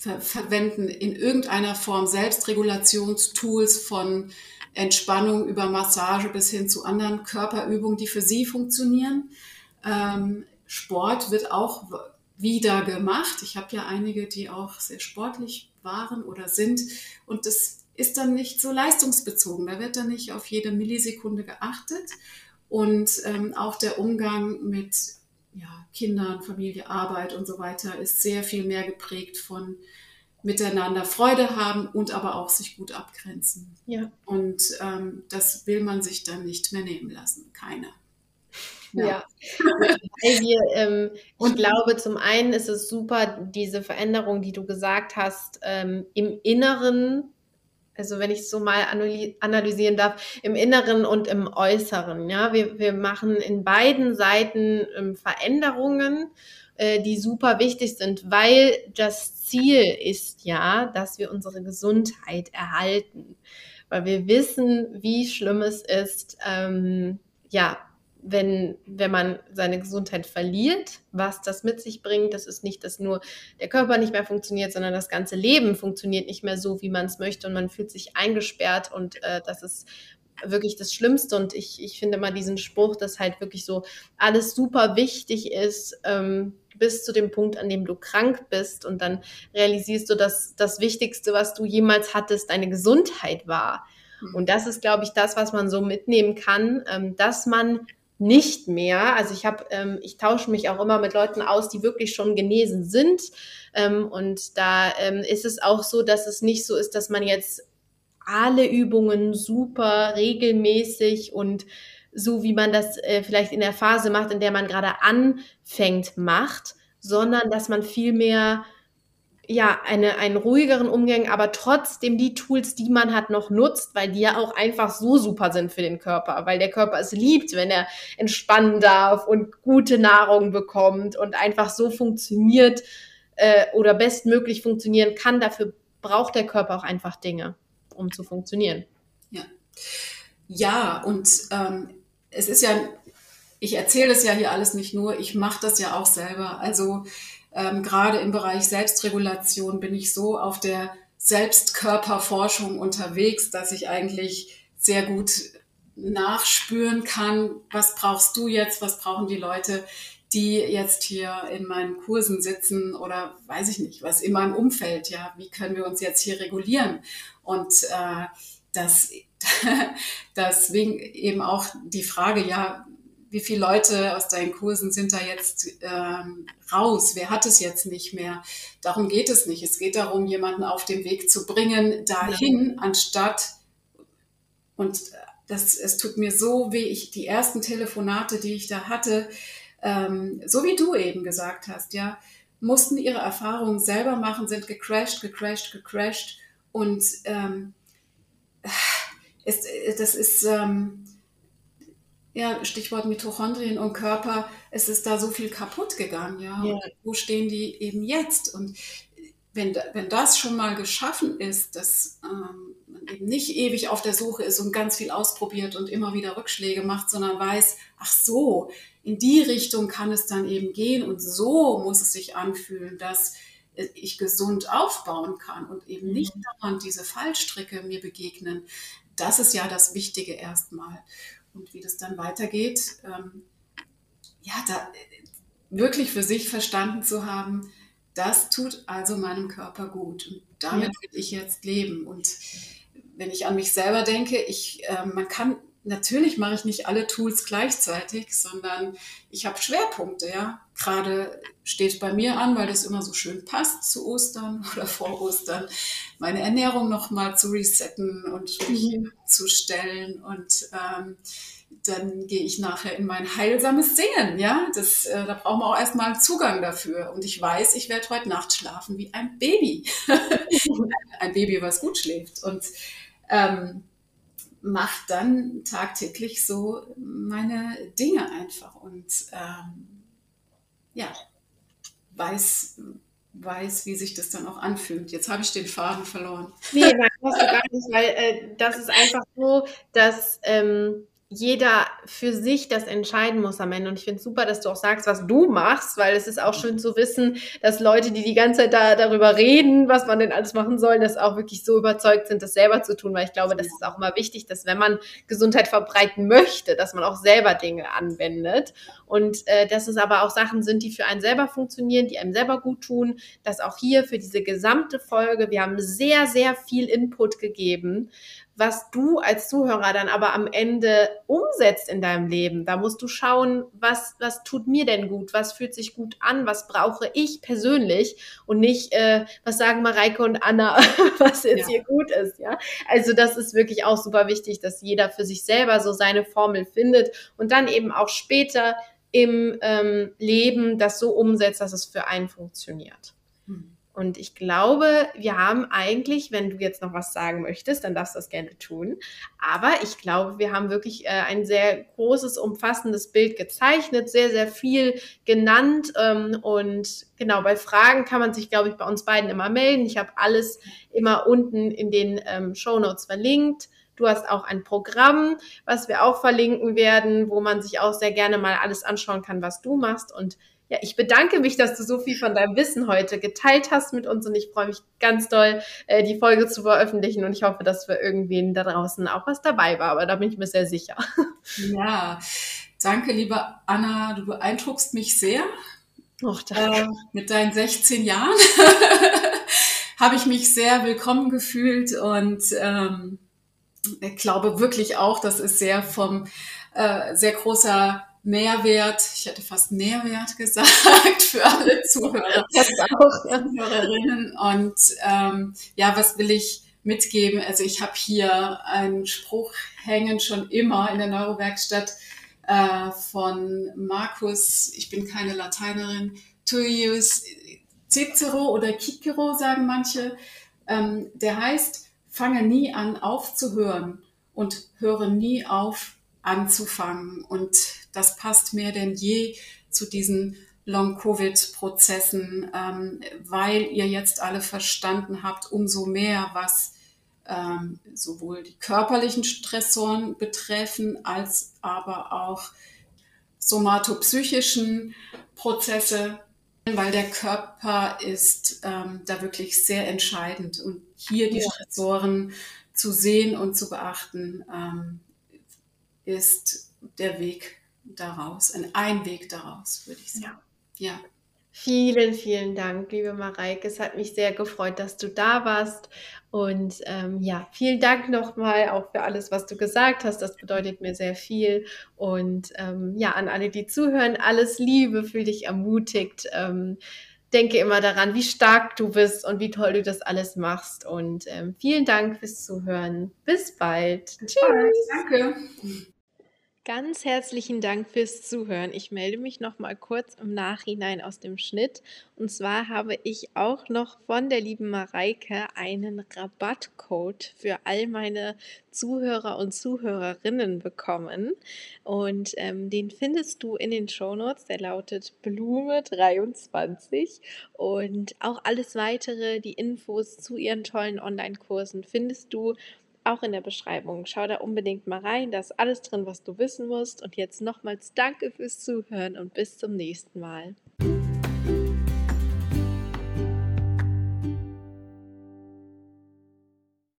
ver verwenden in irgendeiner Form Selbstregulationstools von Entspannung über Massage bis hin zu anderen Körperübungen, die für sie funktionieren. Ähm, Sport wird auch wieder gemacht. Ich habe ja einige, die auch sehr sportlich waren oder sind. Und das ist dann nicht so leistungsbezogen. Da wird dann nicht auf jede Millisekunde geachtet. Und ähm, auch der Umgang mit ja, Kindern, Familie, Arbeit und so weiter ist sehr viel mehr geprägt von miteinander Freude haben und aber auch sich gut abgrenzen. Ja. Und ähm, das will man sich dann nicht mehr nehmen lassen. Keiner. Ja. ja. Wir, ähm, ich glaube, zum einen ist es super, diese Veränderung, die du gesagt hast, ähm, im Inneren also wenn ich es so mal analysieren darf, im Inneren und im Äußeren. Ja, wir, wir machen in beiden Seiten ähm, Veränderungen, äh, die super wichtig sind, weil das Ziel ist ja, dass wir unsere Gesundheit erhalten, weil wir wissen, wie schlimm es ist, ähm, ja, wenn, wenn man seine Gesundheit verliert, was das mit sich bringt. Das ist nicht, dass nur der Körper nicht mehr funktioniert, sondern das ganze Leben funktioniert nicht mehr so, wie man es möchte und man fühlt sich eingesperrt und äh, das ist wirklich das Schlimmste. Und ich, ich finde mal diesen Spruch, dass halt wirklich so alles super wichtig ist, ähm, bis zu dem Punkt, an dem du krank bist und dann realisierst du, dass das Wichtigste, was du jemals hattest, deine Gesundheit war. Mhm. Und das ist, glaube ich, das, was man so mitnehmen kann, ähm, dass man nicht mehr. Also ich habe, ähm, ich tausche mich auch immer mit Leuten aus, die wirklich schon genesen sind. Ähm, und da ähm, ist es auch so, dass es nicht so ist, dass man jetzt alle Übungen super regelmäßig und so wie man das äh, vielleicht in der Phase macht, in der man gerade anfängt, macht, sondern dass man viel mehr ja, eine, einen ruhigeren Umgang, aber trotzdem die Tools, die man hat, noch nutzt, weil die ja auch einfach so super sind für den Körper, weil der Körper es liebt, wenn er entspannen darf und gute Nahrung bekommt und einfach so funktioniert äh, oder bestmöglich funktionieren kann. Dafür braucht der Körper auch einfach Dinge, um zu funktionieren. Ja, ja und ähm, es ist ja, ich erzähle es ja hier alles nicht nur, ich mache das ja auch selber. Also ähm, gerade im Bereich Selbstregulation bin ich so auf der Selbstkörperforschung unterwegs, dass ich eigentlich sehr gut nachspüren kann, was brauchst du jetzt, was brauchen die Leute, die jetzt hier in meinen Kursen sitzen oder weiß ich nicht, was in meinem Umfeld, ja, wie können wir uns jetzt hier regulieren? Und äh, das, deswegen eben auch die Frage, ja, wie viele Leute aus deinen Kursen sind da jetzt ähm, raus? Wer hat es jetzt nicht mehr? Darum geht es nicht. Es geht darum, jemanden auf den Weg zu bringen, dahin, ja. anstatt, und das, es tut mir so weh, ich, die ersten Telefonate, die ich da hatte, ähm, so wie du eben gesagt hast, ja, mussten ihre Erfahrungen selber machen, sind gecrashed, gecrashed, gecrashed und ähm, es, das ist ähm, ja, Stichwort Mitochondrien und Körper, es ist da so viel kaputt gegangen, ja. ja. wo stehen die eben jetzt? Und wenn, wenn das schon mal geschaffen ist, dass ähm, man eben nicht ewig auf der Suche ist und ganz viel ausprobiert und immer wieder Rückschläge macht, sondern weiß, ach so, in die Richtung kann es dann eben gehen und so muss es sich anfühlen, dass ich gesund aufbauen kann und eben mhm. nicht dauernd diese Fallstricke mir begegnen. Das ist ja das Wichtige erstmal. Und wie das dann weitergeht, ähm, ja, da wirklich für sich verstanden zu haben, das tut also meinem Körper gut. Und damit ja. will ich jetzt leben. Und wenn ich an mich selber denke, ich, äh, man kann, natürlich mache ich nicht alle Tools gleichzeitig, sondern ich habe Schwerpunkte, ja. Gerade steht bei mir an, weil das immer so schön passt zu Ostern oder vor Ostern, meine Ernährung nochmal zu resetten und mhm. zu stellen und ähm, dann gehe ich nachher in mein heilsames Singen, ja. Das, äh, da brauchen wir auch erstmal einen Zugang dafür. Und ich weiß, ich werde heute Nacht schlafen wie ein Baby. ein Baby, was gut schläft. Und ähm, macht dann tagtäglich so meine Dinge einfach und ähm, ja, weiß, weiß, wie sich das dann auch anfühlt. Jetzt habe ich den Faden verloren. Nee, nein, hast du gar nicht, weil äh, das ist einfach so, dass ähm, jeder für sich das entscheiden muss am Ende. Und ich finde es super, dass du auch sagst, was du machst, weil es ist auch schön zu wissen, dass Leute, die die ganze Zeit da, darüber reden, was man denn alles machen soll, das auch wirklich so überzeugt sind, das selber zu tun. Weil ich glaube, das ist auch immer wichtig, dass wenn man Gesundheit verbreiten möchte, dass man auch selber Dinge anwendet. Und äh, dass es aber auch Sachen sind, die für einen selber funktionieren, die einem selber gut tun. Dass auch hier für diese gesamte Folge, wir haben sehr, sehr viel Input gegeben was du als Zuhörer dann aber am Ende umsetzt in deinem Leben. Da musst du schauen, was, was tut mir denn gut, was fühlt sich gut an, was brauche ich persönlich und nicht, äh, was sagen Mareike und Anna, was jetzt ja. hier gut ist. Ja, also das ist wirklich auch super wichtig, dass jeder für sich selber so seine Formel findet und dann eben auch später im ähm, Leben das so umsetzt, dass es für einen funktioniert. Und ich glaube, wir haben eigentlich, wenn du jetzt noch was sagen möchtest, dann darfst du das gerne tun. Aber ich glaube, wir haben wirklich äh, ein sehr großes, umfassendes Bild gezeichnet, sehr, sehr viel genannt. Ähm, und genau, bei Fragen kann man sich, glaube ich, bei uns beiden immer melden. Ich habe alles immer unten in den ähm, Show Notes verlinkt. Du hast auch ein Programm, was wir auch verlinken werden, wo man sich auch sehr gerne mal alles anschauen kann, was du machst. Und ja, ich bedanke mich, dass du so viel von deinem Wissen heute geteilt hast mit uns und ich freue mich ganz doll, äh, die Folge zu veröffentlichen und ich hoffe, dass für irgendwen da draußen auch was dabei war, aber da bin ich mir sehr sicher. Ja, danke, liebe Anna, du beeindruckst mich sehr. Och, danke. Äh, mit deinen 16 Jahren habe ich mich sehr willkommen gefühlt und ähm, ich glaube wirklich auch, das ist sehr vom äh, sehr großer Mehrwert, ich hätte fast Nährwert gesagt, für alle Zuhörer, ja. Zuhörerinnen. Und ähm, ja, was will ich mitgeben? Also ich habe hier einen Spruch hängen schon immer in der Neurowerkstatt äh, von Markus, ich bin keine Lateinerin, use Cicero oder Cicero sagen manche. Ähm, der heißt, fange nie an aufzuhören und höre nie auf anzufangen. Und das passt mehr denn je zu diesen Long-Covid-Prozessen, ähm, weil ihr jetzt alle verstanden habt, umso mehr, was ähm, sowohl die körperlichen Stressoren betreffen, als aber auch somatopsychischen Prozesse, weil der Körper ist ähm, da wirklich sehr entscheidend. Und hier die Stressoren zu sehen und zu beachten, ähm, ist der Weg daraus, ein, Weg daraus, würde ich sagen. Ja. ja. Vielen, vielen Dank, liebe Mareike. Es hat mich sehr gefreut, dass du da warst. Und ähm, ja, vielen Dank nochmal auch für alles, was du gesagt hast. Das bedeutet mir sehr viel. Und ähm, ja, an alle, die zuhören, alles Liebe, fühl dich ermutigt. Ähm, denke immer daran, wie stark du bist und wie toll du das alles machst. Und ähm, vielen Dank fürs Zuhören. Bis bald. Tschüss. Danke. Ganz herzlichen Dank fürs Zuhören. Ich melde mich noch mal kurz im Nachhinein aus dem Schnitt. Und zwar habe ich auch noch von der lieben Mareike einen Rabattcode für all meine Zuhörer und Zuhörerinnen bekommen. Und ähm, den findest du in den Shownotes. Der lautet Blume23. Und auch alles weitere, die Infos zu ihren tollen Online-Kursen findest du auch in der Beschreibung. Schau da unbedingt mal rein, da ist alles drin, was du wissen musst. Und jetzt nochmals danke fürs Zuhören und bis zum nächsten Mal.